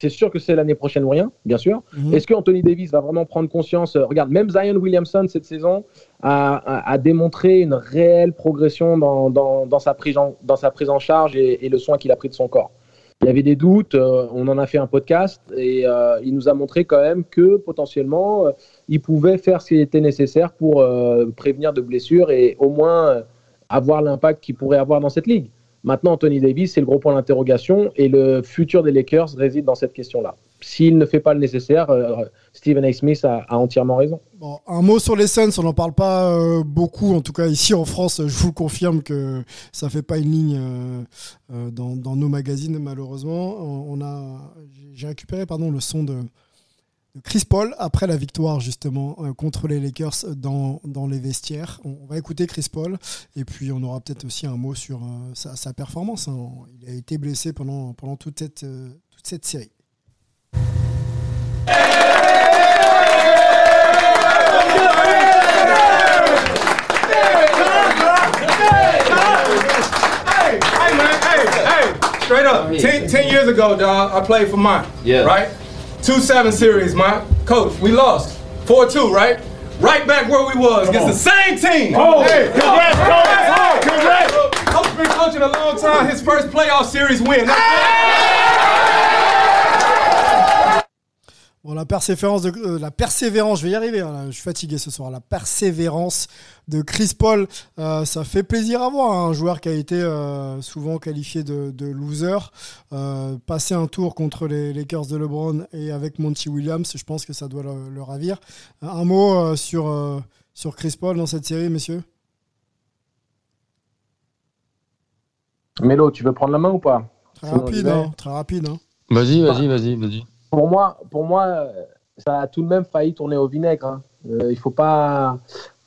C'est sûr que c'est l'année prochaine ou rien, bien sûr. Mhm. Est-ce que Anthony Davis va vraiment prendre conscience euh, Regarde, même Zion Williamson cette saison a, a- a démontré une réelle progression dans, dans- dans sa, prise en, dans sa prise en charge et, et le soin qu'il a pris de son corps. Il y avait des doutes, euh, on en a fait un podcast et euh, il nous a montré quand même que potentiellement euh, il pouvait faire ce qui était nécessaire pour prévenir de blessures et au moins euh, avoir l'impact qu'il pourrait avoir dans cette ligue. Maintenant, Anthony Davis, c'est le gros point d'interrogation et le futur des Lakers réside dans cette question-là. S'il ne fait pas le nécessaire, euh, Stephen A. Smith a, entièrement raison. Un mot sur les Suns, on n'en parle pas euh, beaucoup, en tout cas ici en France, je vous confirme que ça fait pas une ligne euh, euh, dans, nos magazines malheureusement. On, a, j'ai récupéré pardon le son de Chris Paul après la victoire justement euh, contre les Lakers dans, les vestiaires. On, va écouter Chris Paul et puis on aura peut-être aussi un mot sur euh, sa, performance. hein. Il a été blessé pendant, toute, cette, euh, toute cette série. Straight up. Ten, 10 years ago, I played for mine. Right? 2 7 series, man. Coach, we lost. 4 2, right? Right back where we was against the same team. Oh, hey, congrats, coach. Congrats. Coach been coaching a long time. His first playoff series win. Bon, la persévérance, de, euh, la persévérance, je vais y arriver, hein, je suis fatigué ce soir. La persévérance de Chris Paul, euh, ça fait plaisir à voir. hein, un joueur qui a été euh, souvent qualifié de, de loser, euh, passer un tour contre les Lakers de LeBron et avec Monty Williams, je pense que ça doit le, le ravir. Un mot euh, sur, euh, sur Chris Paul dans cette série, messieurs? Mélo, tu veux prendre la main ou pas? Très rapide, hein, très rapide. hein. Vas-y, vas-y, vas-y, vas-y. Pour moi, pour moi, euh, ça a tout de même failli tourner au vinaigre. hein. Euh, il faut pas,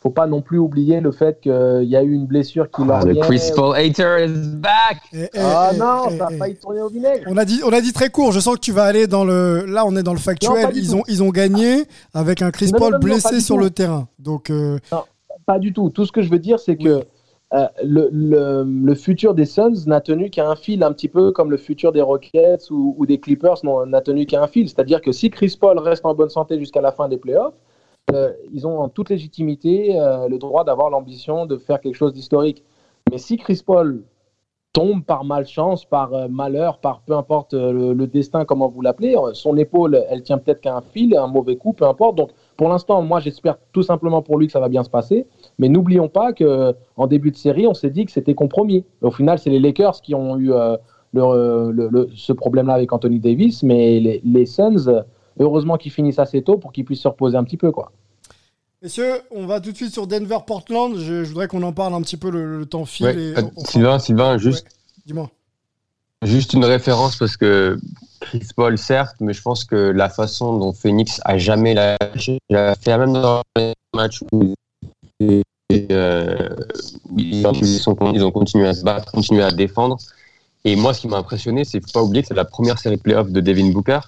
faut pas non plus oublier le fait qu'il y a eu une blessure qui l'a. Ah, le Chris Paul hater is back. Ah eh, non, eh, ça a eh. failli tourner au vinaigre. On a dit, on a dit très court. Je sens que tu vas aller dans le. Là, on est dans le factuel. ils tout. ont, ils ont gagné avec un Chris Non, Paul non, non, pas blessé sur tout. le terrain. Donc, euh, Non, pas du tout. Tout ce que je veux dire, c'est que euh, le, futur des Suns n'a tenu qu'à un fil, un petit peu comme le futur des Rockets ou, des Clippers n'a tenu qu'à un fil. C'est-à-dire que si Chris Paul reste en bonne santé jusqu'à la fin des playoffs, euh, ils ont en toute légitimité euh, le droit d'avoir l'ambition de faire quelque chose d'historique. Mais si Chris Paul tombe par malchance, par malheur, par peu importe le, le destin, comment vous l'appelez, son épaule, elle tient peut-être qu'à un fil, un mauvais coup, peu importe. Donc, pour l'instant, moi, j'espère tout simplement pour lui que ça va bien se passer. Mais n'oublions pas que en début de série, on s'est dit que c'était compromis. Au final, c'est les Lakers qui ont eu euh, le- le- le- ce problème-là avec Anthony Davis, mais les, les Suns, heureusement qu'ils finissent assez tôt pour qu'ils puissent se reposer un petit peu, quoi. messieurs, on va tout de suite sur Denver-Portland. Je, je voudrais qu'on en parle un petit peu. Le, le temps file. Ouais, et euh, on- on- Sylvain, Sylvain, juste, Dis-moi. Juste une référence parce que Chris Paul, certes, mais je pense que la façon dont Phoenix a jamais lâché, il a fait même dans les matchs où euh, ils, ont, continué à se battre, continué à défendre. Et moi, ce qui m'a impressionné, c'est faut pas oublier que c'est la première série de playoffs de Devin Booker.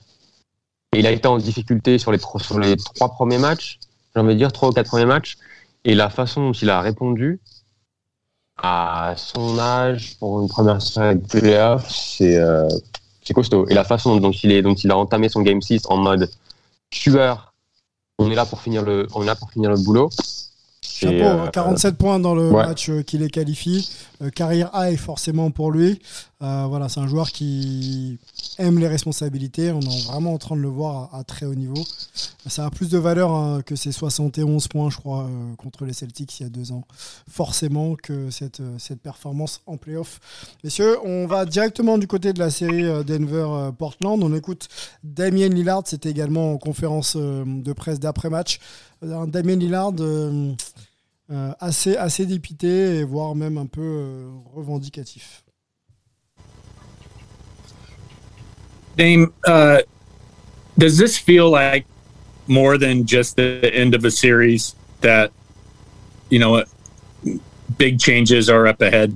Et il a été en difficulté sur les, sur les trois premiers matchs, j'ai envie de dire trois ou quatre premiers matchs. Et la façon dont il a répondu à son âge pour une première série de playoffs, c'est euh, c'est costaud. Et la façon dont il, est, dont il a entamé son Game 6 en mode tueur, on est là pour finir le, on est là pour finir le boulot, Chapeau, euh, hein, 47 points dans le ouais. match euh, qui les qualifie. Euh, carrière high forcément pour lui. Euh, voilà, c'est un joueur qui aime les responsabilités. On est vraiment en train de le voir à, très haut niveau. Ça a plus de valeur hein, que ces 71 points, je crois, euh, contre les Celtics il y a deux ans. Forcément que cette, cette performance en playoff. Messieurs, on va directement du côté de la série Denver-Portland. On écoute Damien Lillard. C'était également en conférence de presse d'après-match. Damien Lillard euh, assez, assez dépité et voire même un peu euh, revendicatif. Dame, uh, does this feel like more than just the end of a series that, you know, big changes are up ahead?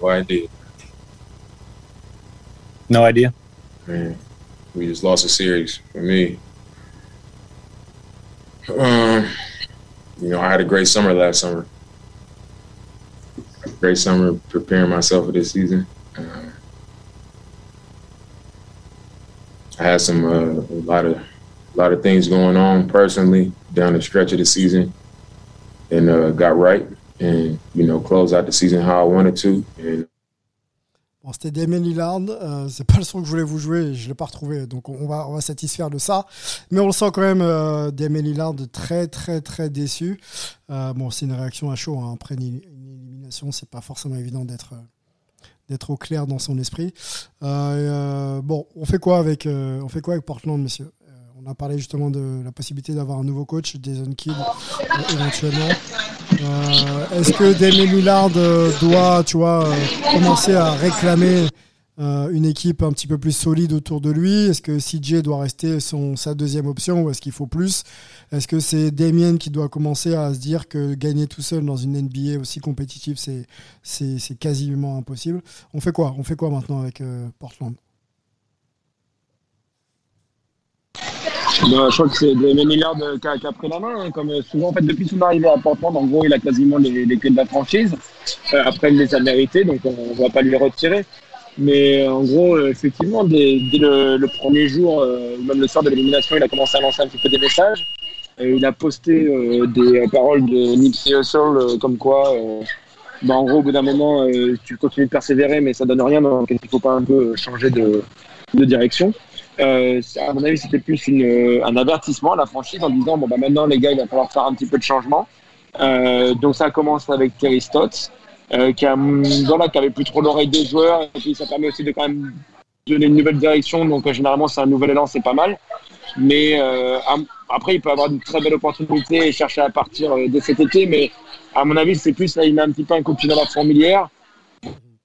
No idea. No idea. Man, we just lost a series for me. Um, you know, I had a great summer last summer. Great summer preparing myself for this season. Uh, I had some uh, a lot of a lot of things going on personally down the stretch of the season, and uh, got right, and you know, closed out the season how I wanted to, and Bon, c'était Damien Lillard. Euh, c'est pas le son que je voulais vous jouer, je l'ai pas retrouvé, donc on va, on va satisfaire de ça. Mais on le sent quand même, euh, Damien Lillard très très très déçu. Euh, bon, c'est une réaction à chaud hein. après une, élimination, c'est pas forcément évident d'être euh, d'être au clair dans son esprit. Euh, bon, on fait quoi avec on fait quoi avec Portland, messieurs On a parlé justement de la possibilité d'avoir un nouveau coach, Jason Kidd, éventuellement. Euh, Est-ce que Damien Lillard euh, doit, tu vois, euh, commencer à réclamer une équipe un petit peu plus solide autour de lui? Est-ce que CJ doit rester sa deuxième option ou est-ce qu'il faut plus? Est-ce que c'est Damien qui doit commencer à se dire que gagner tout seul dans une NBA aussi compétitive, c'est, quasiment impossible? On fait quoi? On fait quoi maintenant avec Portland? Ben, je crois que c'est Damien Lillard qui a, qui a pris la main. hein, comme euh, souvent, en fait, depuis son arrivée à Portland, en gros, il a quasiment les, les clés de la franchise. Euh, après, il les a mérités, donc on ne va pas lui les retirer. Mais euh, en gros, euh, effectivement, dès, dès le, le premier jour, euh, même le soir de l'élimination, il a commencé à lancer un petit peu des messages. Euh, il a posté des paroles de Nipsey Hussle, comme quoi, ben, en gros, au bout d'un moment, tu continues de persévérer, mais ça donne rien. Donc, qu'il ne faut pas un peu changer de, de direction? Euh, à mon avis, c'était plus euh, un avertissement à la franchise en disant bon bah maintenant les gars, il va falloir faire un petit peu de changement. Euh, donc ça commence avec Terry Stotts, euh, qui, a, voilà, qui avait plus trop l'oreille des joueurs et puis ça permet aussi de quand même donner une nouvelle direction. Donc généralement c'est un nouvel élan, c'est pas mal. Mais après il peut avoir une très belle opportunité et chercher à partir dès cet été. Mais à mon avis c'est plus là il met un petit peu un coup de pied dans la fourmilière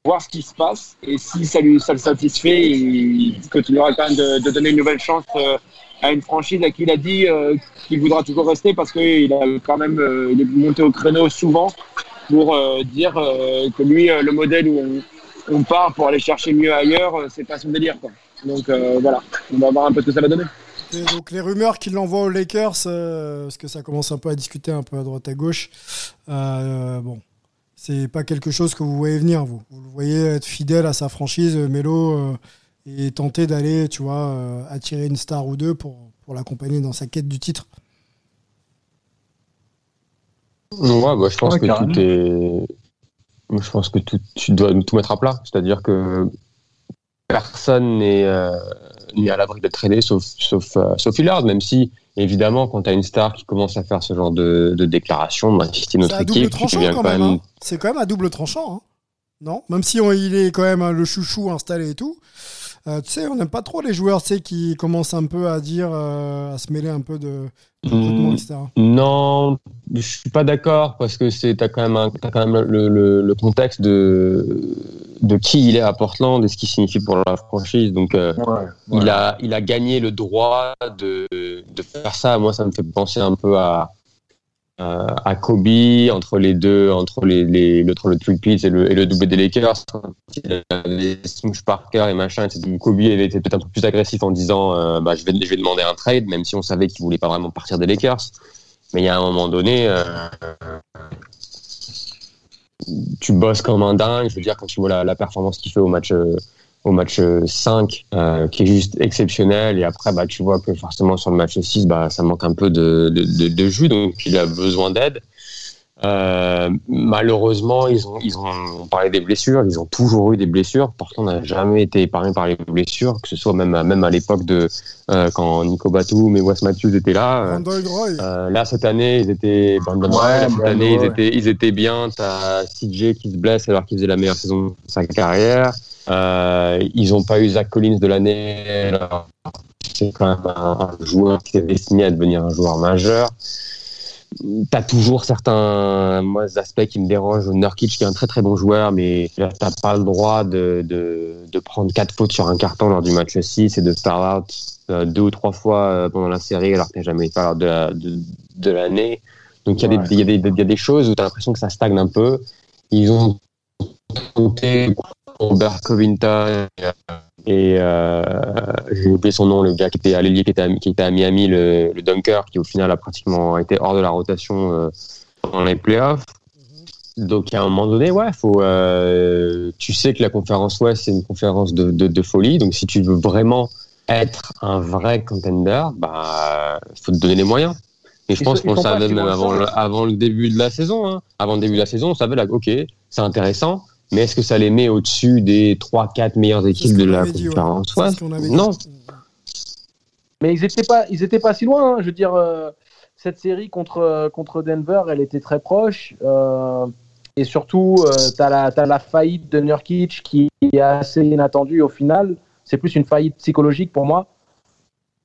voir ce qui se passe et si ça, lui, ça le satisfait, il continuera quand même de, donner une nouvelle chance euh, à une franchise à qui il a dit euh, qu'il voudra toujours rester parce qu'il a quand même euh, monté au créneau souvent pour dire que lui, le modèle où on, part pour aller chercher mieux ailleurs, c'est pas son délire. Quoi. Donc voilà, on va voir un peu ce que ça va donner. Et donc les rumeurs qu'il l'envoie aux Lakers, parce que ça commence un peu à discuter un peu à droite à gauche, bon, c'est pas quelque chose que vous voyez venir, vous. Vous le voyez être fidèle à sa franchise, euh, Melo, euh, et tenter d'aller, tu vois, euh, attirer une star ou deux pour, pour l'accompagner dans sa quête du titre. Ouais, bah, je pense Ouais, que carrément. tout est. Je pense que tout, tu dois tout mettre à plat. C'est-à-dire que personne n'est euh, n'est à l'abri d'être aidé, sauf, sauf, euh, sauf Hillard, même si, évidemment, quand tu as une star qui commence à faire ce genre de, de déclaration, bah, si notre équipe, quand même. hein. C'est quand même à double tranchant. hein. Non? Même si on- il est quand même hein, le chouchou installé et tout. Euh, tu sais, on n'aime pas trop les joueurs tu sais, qui commencent un peu à dire, euh, à se mêler un peu de, de recrutement, Mm, etc. Non, je suis pas d'accord parce que c'est t'as quand même un- quand même le, le, le contexte de de qui il est à Portland et ce qu'il signifie pour la franchise. Donc euh, il a il a gagné le droit de de faire ça. Moi, ça me fait penser un peu à à à Kobe entre les deux, entre les, les entre le triple et le et le double des Lakers. Il avait Smush Parker et machin. etc. Kobe avait été peut-être un peu plus agressif en disant euh, bah, je vais je vais demander un trade, même si on savait qu'il voulait pas vraiment partir des Lakers. Mais il y a un moment donné, euh, tu bosses comme un dingue. Je veux dire, quand tu vois la, la performance qu'il fait au match, euh, au match 5, euh, qui est juste exceptionnel. Et après, bah, tu vois que forcément sur le match 6, bah, ça manque un peu de, de, de, de jus, donc il a besoin d'aide. Euh, malheureusement, ils ont, ils ont on parlait des blessures, ils ont toujours eu des blessures. Pourtant, on n'a jamais été épargné par les blessures, que ce soit même à, même à l'époque de euh, quand Nico Batum et Wes Matthews étaient là. Euh, là, cette année, ils étaient Ouais, cette année, ils étaient, ils étaient bien. T'as CJ qui se blesse alors qu'il faisait la meilleure saison de sa carrière. Euh, ils n'ont pas eu Zach Collins de l'année. alors C'est quand même un, un joueur qui est destiné à devenir un joueur majeur. T'as toujours certains moi, aspects qui me dérangent. Nurkic qui est un très très bon joueur, mais t'as pas le droit de, de, de prendre quatre fautes sur un carton lors du match 6 et de star out euh, deux ou trois fois euh, pendant la série alors que t'as jamais été lors de, la- de, de l'année. Donc il y, a des- il y, il y a des choses où t'as l'impression que ça stagne un peu. Ils ont compté Robert Covington et euh, j'ai oublié son nom, le gars qui était à l'ailier qui était à, qui était à Miami, le, le dunker, qui au final a pratiquement été hors de la rotation euh, dans les playoffs. Donc à un moment donné, ouais, faut. euh, tu sais que la conférence Ouest c'est une conférence de, de, de folie. Donc si tu veux vraiment être un vrai contender, bah faut te donner les moyens. Et je Ils pense qu'on savait même le- avant le début de la saison. Hein. Avant le début de la saison, on savait là, ok, c'est intéressant. Mais est-ce que ça les met au-dessus des 3-4 meilleures équipes de la conférence Ouest Non. Mais ils étaient pas, ils étaient pas si loin. hein. Je veux dire, euh, cette série contre euh, contre Denver, elle était très proche. euh, et surtout, euh, t'as la t'as la faillite de Nurkic qui est assez inattendue au final. C'est plus une faillite psychologique pour moi.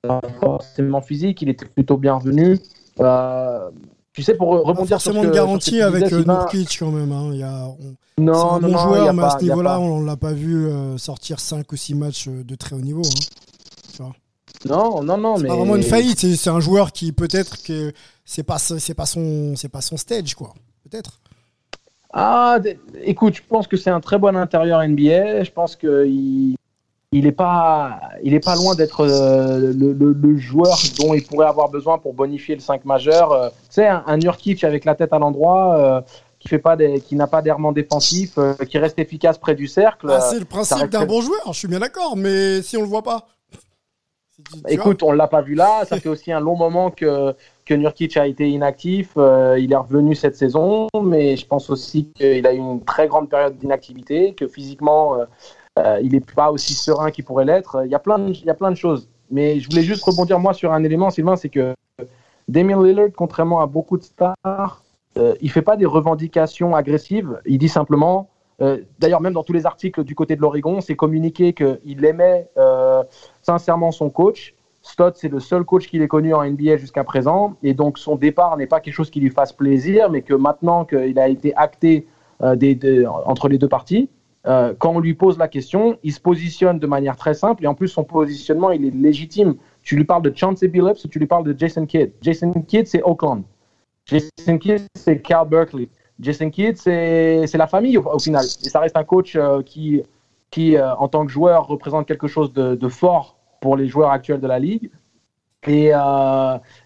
Pas forcément physique, il était plutôt bienvenu. Tu sais, pour rebondir sur forcément de garantie avec disais, euh, Nurkic quand même. Hein. Il y a, on- Non, c'est un non, bon non, joueur, mais pas- à ce niveau-là, on l'a pas vu euh, sortir 5 ou 6 matchs euh, de très haut niveau. Hein. Non, non, non, C'est mais pas vraiment une faillite. C'est, c'est un joueur qui peut-être que c'est pas c'est pas son c'est pas son stage quoi. Peut-être. Ah, écoute, je pense que c'est un très bon intérieur NBA. Je pense qu'il il est pas il est pas loin d'être euh, le, le- le joueur dont il pourrait avoir besoin pour bonifier le 5 majeur. Euh, tu sais, un, un Nurkic avec la tête à l'endroit, euh, qui fait pas des, qui n'a pas d'errement défensif, euh, qui reste efficace près du cercle. Ah, c'est euh, le principe d'un bon joueur. Je suis bien d'accord. Mais si on le voit pas. Écoute, on l'a pas vu là. Ça fait aussi un long moment que, que Nurkic a été inactif. Euh, il est revenu cette saison, mais je pense aussi qu'il a eu une très grande période d'inactivité, que physiquement, euh, euh, il n'est pas aussi serein qu'il pourrait l'être. Il y, a plein de, il y a plein de choses. Mais je voulais juste rebondir, moi, sur un élément, Sylvain, c'est que Damien Lillard, contrairement à beaucoup de stars, euh, il fait pas des revendications agressives. Il dit simplement, euh, d'ailleurs même dans tous les articles du côté de l'Oregon, c'est communiqué qu'il aimait euh, sincèrement son coach. Stott, c'est le seul coach qu'il ait connu en NBA jusqu'à présent. Et donc son départ n'est pas quelque chose qui lui fasse plaisir, mais que maintenant qu'il a été acté euh, entre les deux parties, euh, quand on lui pose la question, il se positionne de manière très simple. Et en plus, son positionnement, il est légitime. Tu lui parles de Chauncey Billups ou tu lui parles de Jason Kidd? Jason Kidd, c'est Oakland. Jason Kidd, c'est Cal Berkeley. Jason Kidd, c'est la famille au, final. Et ça reste un coach euh, qui, qui euh, en tant que joueur, représente quelque chose de, de fort pour les joueurs actuels de la ligue. Et,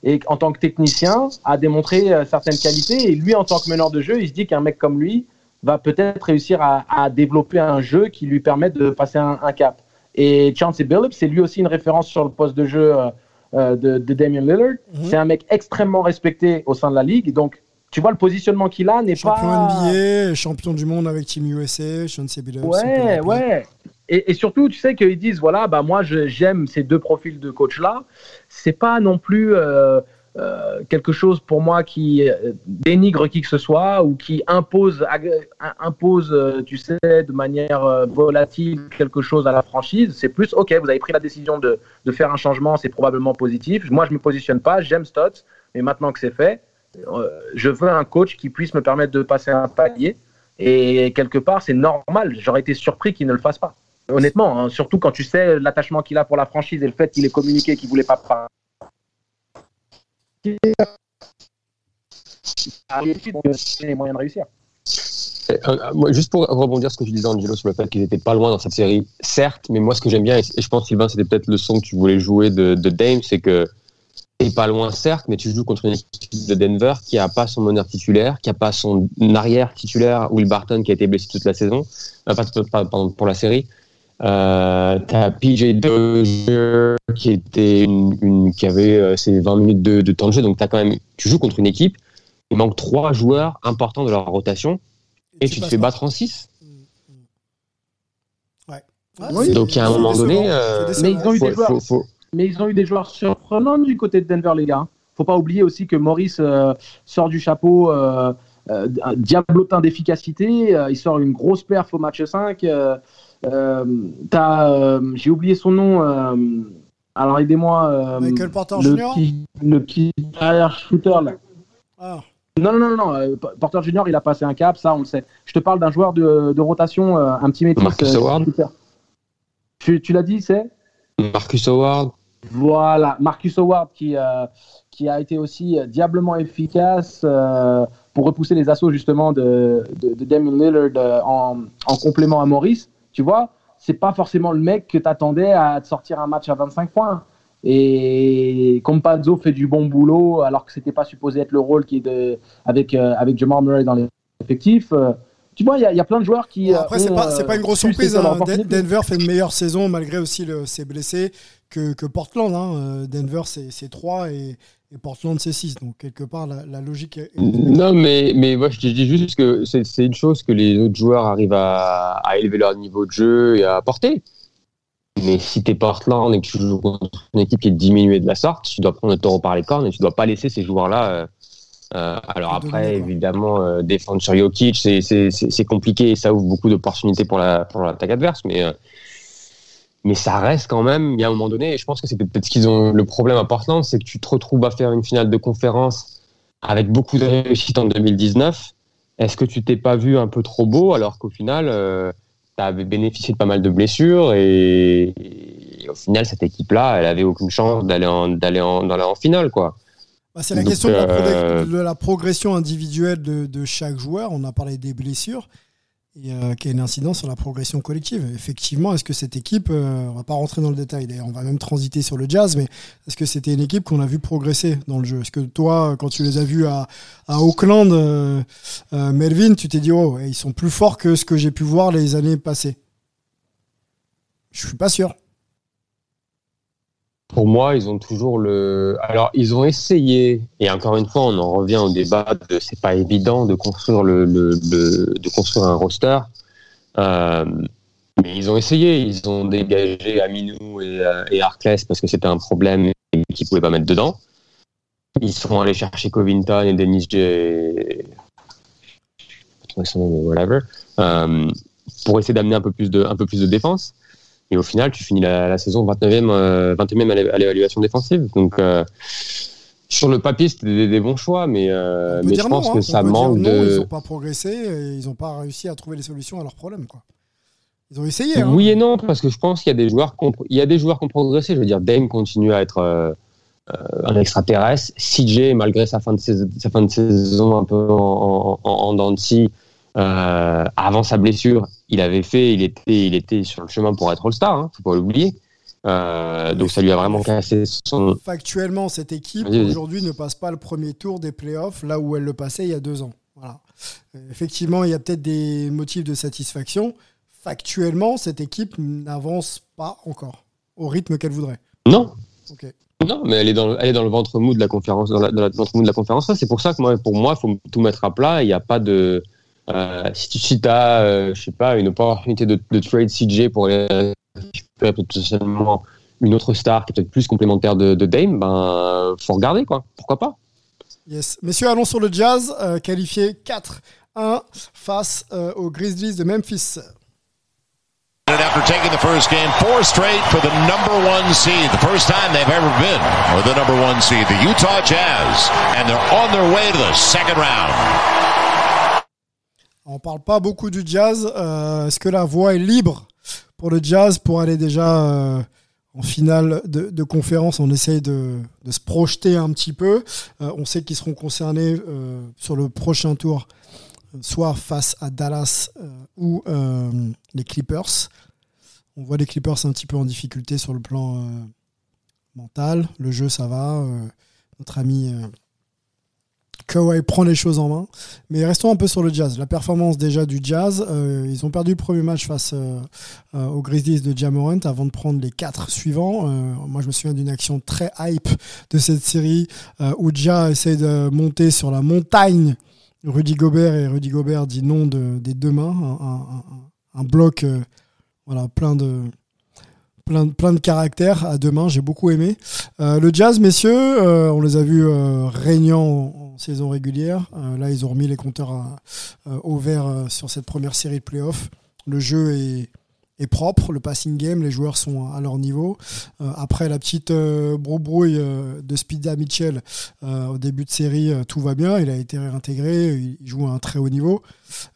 et en tant que technicien, a démontré certaines qualités. Et lui, en tant que meneur de jeu, il se dit qu'un mec comme lui va peut-être réussir à, à développer un jeu qui lui permette de passer un, un cap. Et Chauncey Billups, c'est lui aussi une référence sur le poste de jeu euh, euh, de, de Damian Lillard. C'est un mec extrêmement respecté au sein de la ligue. Donc, tu vois, le positionnement qu'il a n'est Champion pas. NBA, champion du monde avec Team USA, Chauncey Billups. Ouais, ouais. Et, et surtout, tu sais qu'ils disent voilà, bah moi j'aime ces deux profils de coach là. C'est pas non plus euh, euh, quelque chose pour moi qui euh, dénigre qui que ce soit ou qui impose, ag- impose, euh, tu sais, de manière euh, volatile quelque chose à la franchise. C'est plus ok, vous avez pris la décision de, de faire un changement, c'est probablement positif. Moi, je me positionne pas, j'aime Stotts, mais maintenant que c'est fait, euh, je veux un coach qui puisse me permettre de passer un palier. Et quelque part, c'est normal. J'aurais été surpris qu'il ne le fasse pas. Honnêtement, hein, surtout quand tu sais l'attachement qu'il a pour la franchise et le fait qu'il ait communiqué qu'il voulait pas. Les moyens réussir. Euh, euh, juste pour rebondir sur ce que tu disais, Angelo, sur le fait qu'ils étaient pas loin dans cette série, certes, mais moi, ce que j'aime bien, et je pense, Sylvain, c'était peut-être le son que tu voulais jouer de, Dame, c'est que t'es pas loin, certes, mais tu joues contre une équipe de Denver qui a pas son meneur titulaire, qui a pas son arrière titulaire, Will Barton, qui a été blessé toute la saison, euh, pas, pour la série. Euh, t'as PJ Dozier qui était une, une- qui avait euh, ses 20 minutes de, de temps de jeu, donc t'as quand même, tu joues contre une équipe. Il manque trois joueurs importants de leur rotation et, tu te fais battre en 6. Ouais. donc à un moment donné, euh, mais ils ont eu faut- des joueurs. faut- faut- Mais ils ont eu des joueurs surprenants du côté de Denver, les gars. Faut pas oublier aussi que Maurice euh, sort du chapeau euh, euh, un diablotin d'efficacité. euh, il sort une grosse perf au match 5. Euh, t'as, euh, J'ai oublié son nom. euh, alors aidez-moi. euh, Michael Porter le Jr. Petit, le petit arrière shooter là. Ah. Non, non, non, non. Porter Junior, il a passé un cap, ça, on le sait. Je te parle d'un joueur de, de rotation, un petit métis. Marcus Howard. Tu, tu l'as dit, c'est? Marcus Howard. voilà, Marcus Howard qui, euh, qui a été aussi diablement efficace euh, pour repousser les assauts justement de, de, de Damian Lillard en, en complément à Maurice. Tu vois, c'est pas forcément le mec que tu attendais à te sortir un match à 25 points. Et Compazzo fait du bon boulot alors que c'était pas supposé être le rôle qui est de, avec, euh, avec Jamal Murray dans l'effectif. Euh, tu vois, il y, a- il y a plein de joueurs qui. Bon, après, c'est pas, euh, pas une grosse su surprise. hein. Denver fait une meilleure saison malgré aussi le- ses blessés que, que Portland. hein. Euh, Denver, c'est c'est 3 et, et Portland, c'est 6. Donc, quelque part, la, la logique est. Non, mais, mais moi, je te dis juste que c'est c'est une chose que les autres joueurs arrivent à, à élever leur niveau de jeu et à apporter. Mais si t'es Portland et que tu joues contre une équipe qui est diminuée de la sorte, tu dois prendre le taureau par les cornes et tu dois pas laisser ces joueurs-là. Euh, alors après, évidemment, euh, défendre sur Jokic, c'est- compliqué et ça ouvre beaucoup d'opportunités pour la pour l'attaque adverse. Mais euh, mais ça reste quand même, il y a un moment donné, et je pense que c'est peut-être ce qu'ils ont le problème à Portland, c'est que tu te retrouves à faire une finale de conférence avec beaucoup de réussite en 2019. Est-ce que tu t'es pas vu un peu trop beau alors qu'au final, tu avais bénéficié de pas mal de blessures et, et au final, cette équipe-là, elle avait aucune chance d'aller en, en, en finale, quoi. Bah, c'est la Donc, question de la, euh, de la progression individuelle de, de chaque joueur. On a parlé des blessures et euh, qui a une incidence sur la progression collective. Effectivement, est-ce que cette équipe, euh, on va pas rentrer dans le détail, d'ailleurs, on va même transiter sur le jazz, mais est-ce que c'était une équipe qu'on a vu progresser dans le jeu? Est-ce que toi, quand tu les as vus à, à Auckland, euh, Melvin, tu t'es dit, oh, ils sont plus forts que ce que j'ai pu voir les années passées? Je suis pas sûr. Pour moi, ils ont toujours le. Alors, ils ont essayé, et encore une fois, on en revient au débat de c'est pas évident de construire le, le- le- de construire un roster. Euh, mais ils ont essayé, ils ont dégagé Aminou et, euh, et Arclès parce que c'était un problème qu'ils pouvaient pas mettre dedans. Ils sont allés chercher Covington et Dennis J. Whatever. Euh, pour essayer d'amener un peu plus de, un peu plus de défense. Et au final, tu finis la, la saison 29e, euh, 21e à l'é- à l'évaluation défensive. Donc, euh, sur le papier, c'était des, des bons choix, mais, euh, mais je pense non, que hein. ça manque non, de. Ils n'ont pas progressé et ils n'ont pas réussi à trouver les solutions à leurs problèmes. Quoi. Ils ont essayé. hein. Oui et non, parce que je pense qu'il y a des joueurs qui ont, il y a des joueurs qui ont progressé. Je veux dire, Dame continue à être euh, euh, un extraterrestre. CJ, malgré sa fin de saison, sa fin de saison un peu en, en, en dents de scie, euh, avant sa blessure, il avait fait, il était, il était sur le chemin pour être All-Star, hein, faut pas l'oublier. Euh, donc ça lui a vraiment cassé son. Factuellement, cette équipe aujourd'hui ne passe pas le premier tour des playoffs là où elle le passait il y a deux ans. Voilà. Euh, Effectivement, il y a peut-être des motifs de satisfaction. Factuellement, cette équipe n'avance pas encore au rythme qu'elle voudrait. Non. Ok. Non, mais elle est dans, elle est dans le ventre mou de la conférence, dans, la, dans la- le ventre mou de la conférence. C'est pour ça que moi, pour moi, il faut tout mettre à plat. Il n'y a pas de. Euh, si tu si as, euh, je sais pas, une opportunité de, de trade CJ pour aller récupérer potentiellement une autre star qui est peut-être plus complémentaire de, de Dame, ben, faut regarder quoi. Pourquoi pas? Yes. Messieurs, allons sur le Jazz, euh, qualifié 4-1 face euh, aux Grizzlies de Memphis. And after taking the first game, four straight for the number one seed. The first time they've ever been with the number one seed, the Utah Jazz. And they're on their way to the second round. On parle pas beaucoup du Jazz. Euh, Est-ce que la voie est libre pour le Jazz pour aller déjà euh, en finale de, conférence? On essaye de, se projeter un petit peu. Euh, on sait qu'ils seront concernés sur le prochain tour, soit face à Dallas ou les Clippers. On voit les Clippers un petit peu en difficulté sur le plan mental. Le jeu, ça va. Notre ami Kawhi prend les choses en main. Mais restons un peu sur le Jazz. La performance déjà du Jazz, euh, ils ont perdu le premier match face euh, euh, aux Grizzlies de Jamorant avant de prendre les quatre suivants. moi, je me souviens d'une action très hype de cette série où Ja essaie de monter sur la montagne. Rudy Gobert et Rudy Gobert dit non des deux mains. Un, bloc voilà, plein de plein, plein de caractères à deux mains, j'ai beaucoup aimé. Le jazz, messieurs, on les a vus régnants saison régulière. là, ils ont remis les compteurs au vert sur cette première série de playoffs. Le jeu est, propre, le passing game, les joueurs sont à leur niveau. après la petite brouille de Speeda Mitchell au début de série, tout va bien, il a été réintégré, il joue à un très haut niveau.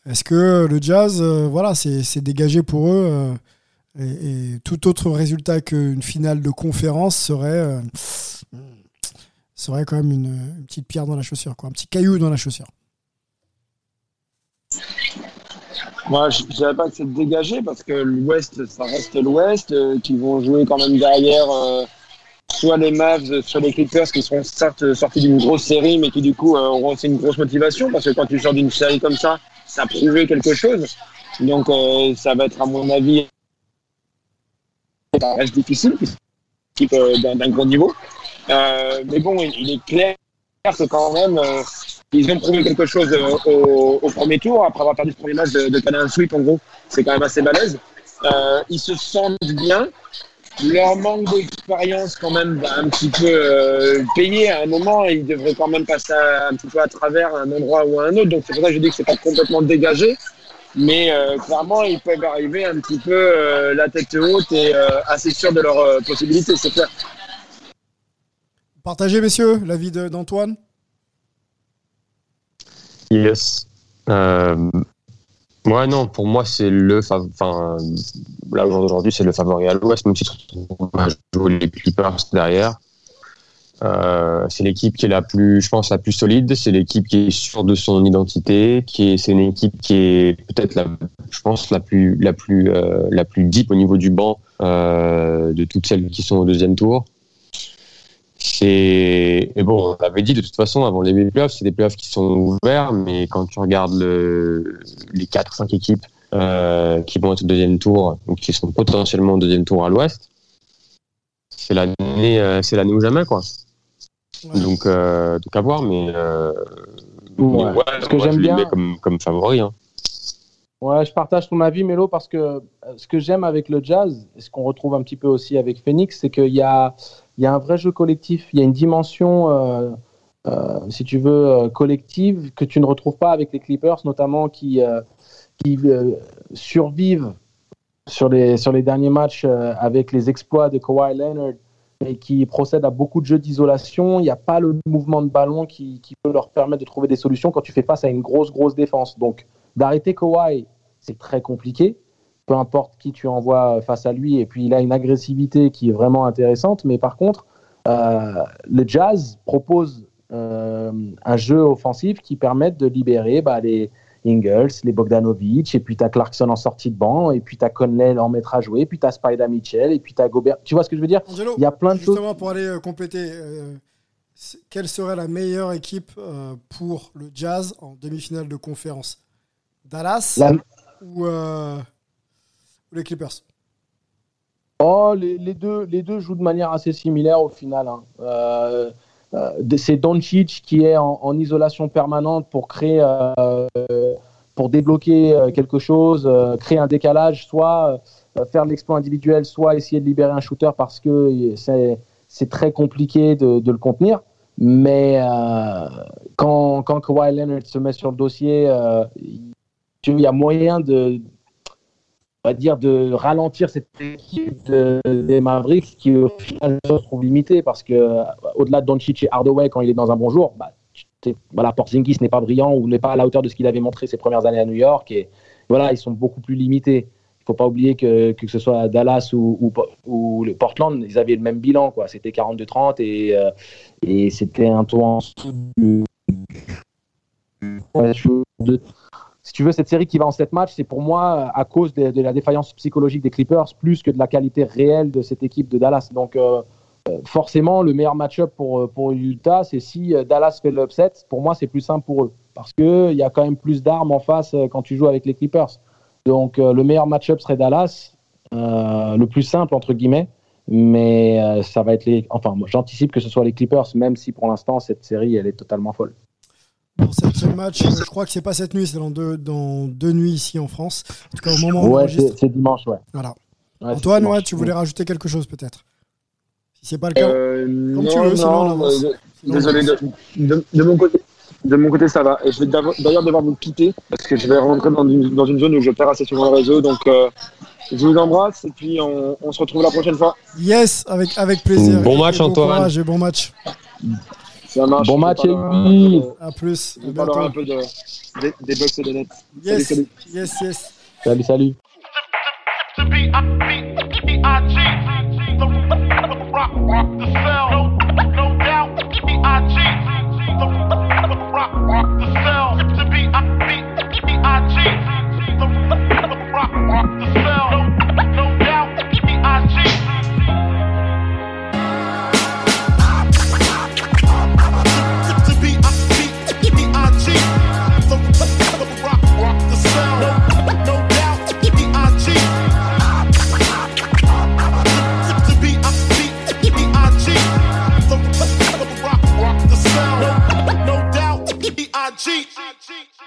Est-ce que le jazz, voilà, c'est dégagé pour eux et, tout autre résultat qu'une finale de conférence serait, euh, serait quand même une, petite pierre dans la chaussure, quoi, un petit caillou dans la chaussure. Moi, je ne dirais pas que c'est dégagé parce que l'Ouest, ça reste l'Ouest, euh, qui vont jouer quand même derrière euh, soit les Mavs, soit les Clippers qui seront certes sortis d'une grosse série, mais qui du coup auront aussi une grosse motivation parce que quand tu sors d'une série comme ça, ça a prouvé quelque chose. Donc, ça va être, à mon avis, ça reste difficile, euh, d'un gros niveau. Euh, mais bon, il, est clair que quand même, euh, ils ont prouvé quelque chose au, premier tour, après avoir perdu ce premier match de, de Sweep, en gros, c'est quand même assez balèze. ils se sentent bien. Leur manque d'expérience, quand même, va un petit peu payer à un moment. Ils devraient quand même passer un petit peu à travers un endroit ou un autre. Donc, c'est pour ça que je dis que c'est pas complètement dégagé. Mais euh, clairement, ils peuvent arriver un petit peu euh, la tête haute et euh, assez sûr de leurs possibilités, c'est clair. Partagez, messieurs, l'avis d'Antoine Yes. Ouais, non, pour moi, c'est le. Enfin, là, aujourd'hui, c'est le favori à l'ouest, même si on va jouer les Clippers derrière. Euh, c'est l'équipe qui est la plus, je pense, la plus solide. C'est l'équipe qui est sûre de son identité. Qui est, c'est une équipe qui est peut-être la, je pense, la plus, la plus, euh, la plus deep au niveau du banc euh, de toutes celles qui sont au deuxième tour. C'est, et bon, on avait dit de toute façon avant les playoffs, c'est des playoffs qui sont ouverts, mais quand tu regardes le, les 4-5 équipes qui vont être au deuxième tour, donc qui sont potentiellement au deuxième tour à l'ouest, c'est l'année, c'est l'année ou jamais, quoi. Donc, euh, donc à voir, mais, euh, ce que j'aime bien comme, comme favori. Hein. Ouais, je partage ton avis, Mélo, parce que euh, ce que j'aime avec le jazz, et ce qu'on retrouve un petit peu aussi avec Phoenix, c'est qu'il y a, il y a un vrai jeu collectif, il y a une dimension, euh, euh, si tu veux, collective que tu ne retrouves pas avec les Clippers, notamment qui, qui survivent sur les, sur les derniers matchs avec les exploits de Kawhi Leonard et qui procède à beaucoup de jeux d'isolation. Il n'y a pas le mouvement de ballon qui, peut leur permettre de trouver des solutions quand tu fais face à une grosse, grosse défense. Donc, d'arrêter Kawhi, c'est très compliqué, peu importe qui tu envoies face à lui. Et puis, il a une agressivité qui est vraiment intéressante. Mais par contre, euh, le Jazz propose euh, un jeu offensif qui permet de libérer bah, les, Ingles, les Bogdanovic, et puis tu as Clarkson en sortie de banc, et puis tu as Conley en maître à jouer, et puis tu as Spider Mitchell, et puis tu as Gobert. Tu vois ce que je veux dire? Il y a plein de choses. Justement, pour aller euh, compléter, euh, quelle serait la meilleure équipe euh, pour le Jazz en demi-finale de conférence? Dallas ou, les Clippers Oh, les, deux, les deux jouent de manière assez similaire au final. Hein. Euh, c'est Doncic qui est en, isolation permanente pour créer, euh, pour débloquer euh, quelque chose, créer un décalage, soit faire l'exploit individuel, soit essayer de libérer un shooter parce que c'est très compliqué de, le contenir. Mais quand, quand Kawhi Leonard se met sur le dossier, il y a moyen de, va dire, de ralentir cette équipe des Mavericks qui, au final, se trouve limitée parce que, euh, au-delà de Doncic et Hardaway, quand il est dans un bon jour, bah, voilà, Porzingis n'est pas brillant ou n'est pas à la hauteur de ce qu'il avait montré ses premières années à New York. Et voilà, ils sont beaucoup plus limités. Il ne faut pas oublier que, que ce soit Dallas ou, ou, le Portland, ils avaient le même bilan. quoi. C'était 42-30 et, euh, et c'était un tour en dessous de si tu veux, cette série qui va en 7 matchs, c'est pour moi à cause de, la défaillance psychologique des Clippers plus que de la qualité réelle de cette équipe de Dallas. Donc, euh, euh, forcément, le meilleur match-up pour, euh, pour Utah, c'est si euh, Dallas fait l'upset. Pour moi, c'est plus simple pour eux. Parce qu'il y a quand même plus d'armes en face euh, quand tu joues avec les Clippers. Donc, euh, le meilleur match-up serait Dallas, euh, le plus simple, entre guillemets. Mais euh, ça va être les. Enfin, j'anticipe que ce soit les Clippers, même si pour l'instant, cette série, elle est totalement folle. Pour cette- ce match, je crois que c'est pas cette nuit, c'est dans deux, dans deux nuits ici en France. En tout cas, au moment où Ouais, c'est dimanche, ouais. Voilà. Ouais, Antoine, dimanche. ouais, tu voulais rajouter quelque chose peut-être Si c'est pas le cas, Euh, comme non, tu veux, sinon on non, avance. euh, désolé, de, de- de mon côté, de mon côté, ça va. Et je vais d'ailleurs devoir vous quitter parce que je vais rentrer dans une, dans une zone où je perds assez souvent le réseau. Donc, euh, je vous embrasse et puis on, on se retrouve la prochaine fois. Yes, avec, avec plaisir. Bon Et- match, et bon Antoine. courage et bon match. Ça marche. Bon On match, Amy. À plus. On parlera un peu de, des, des Bucks et des Nets. Yes, Salut, salut. yes, yes. Salut, salut. cheat.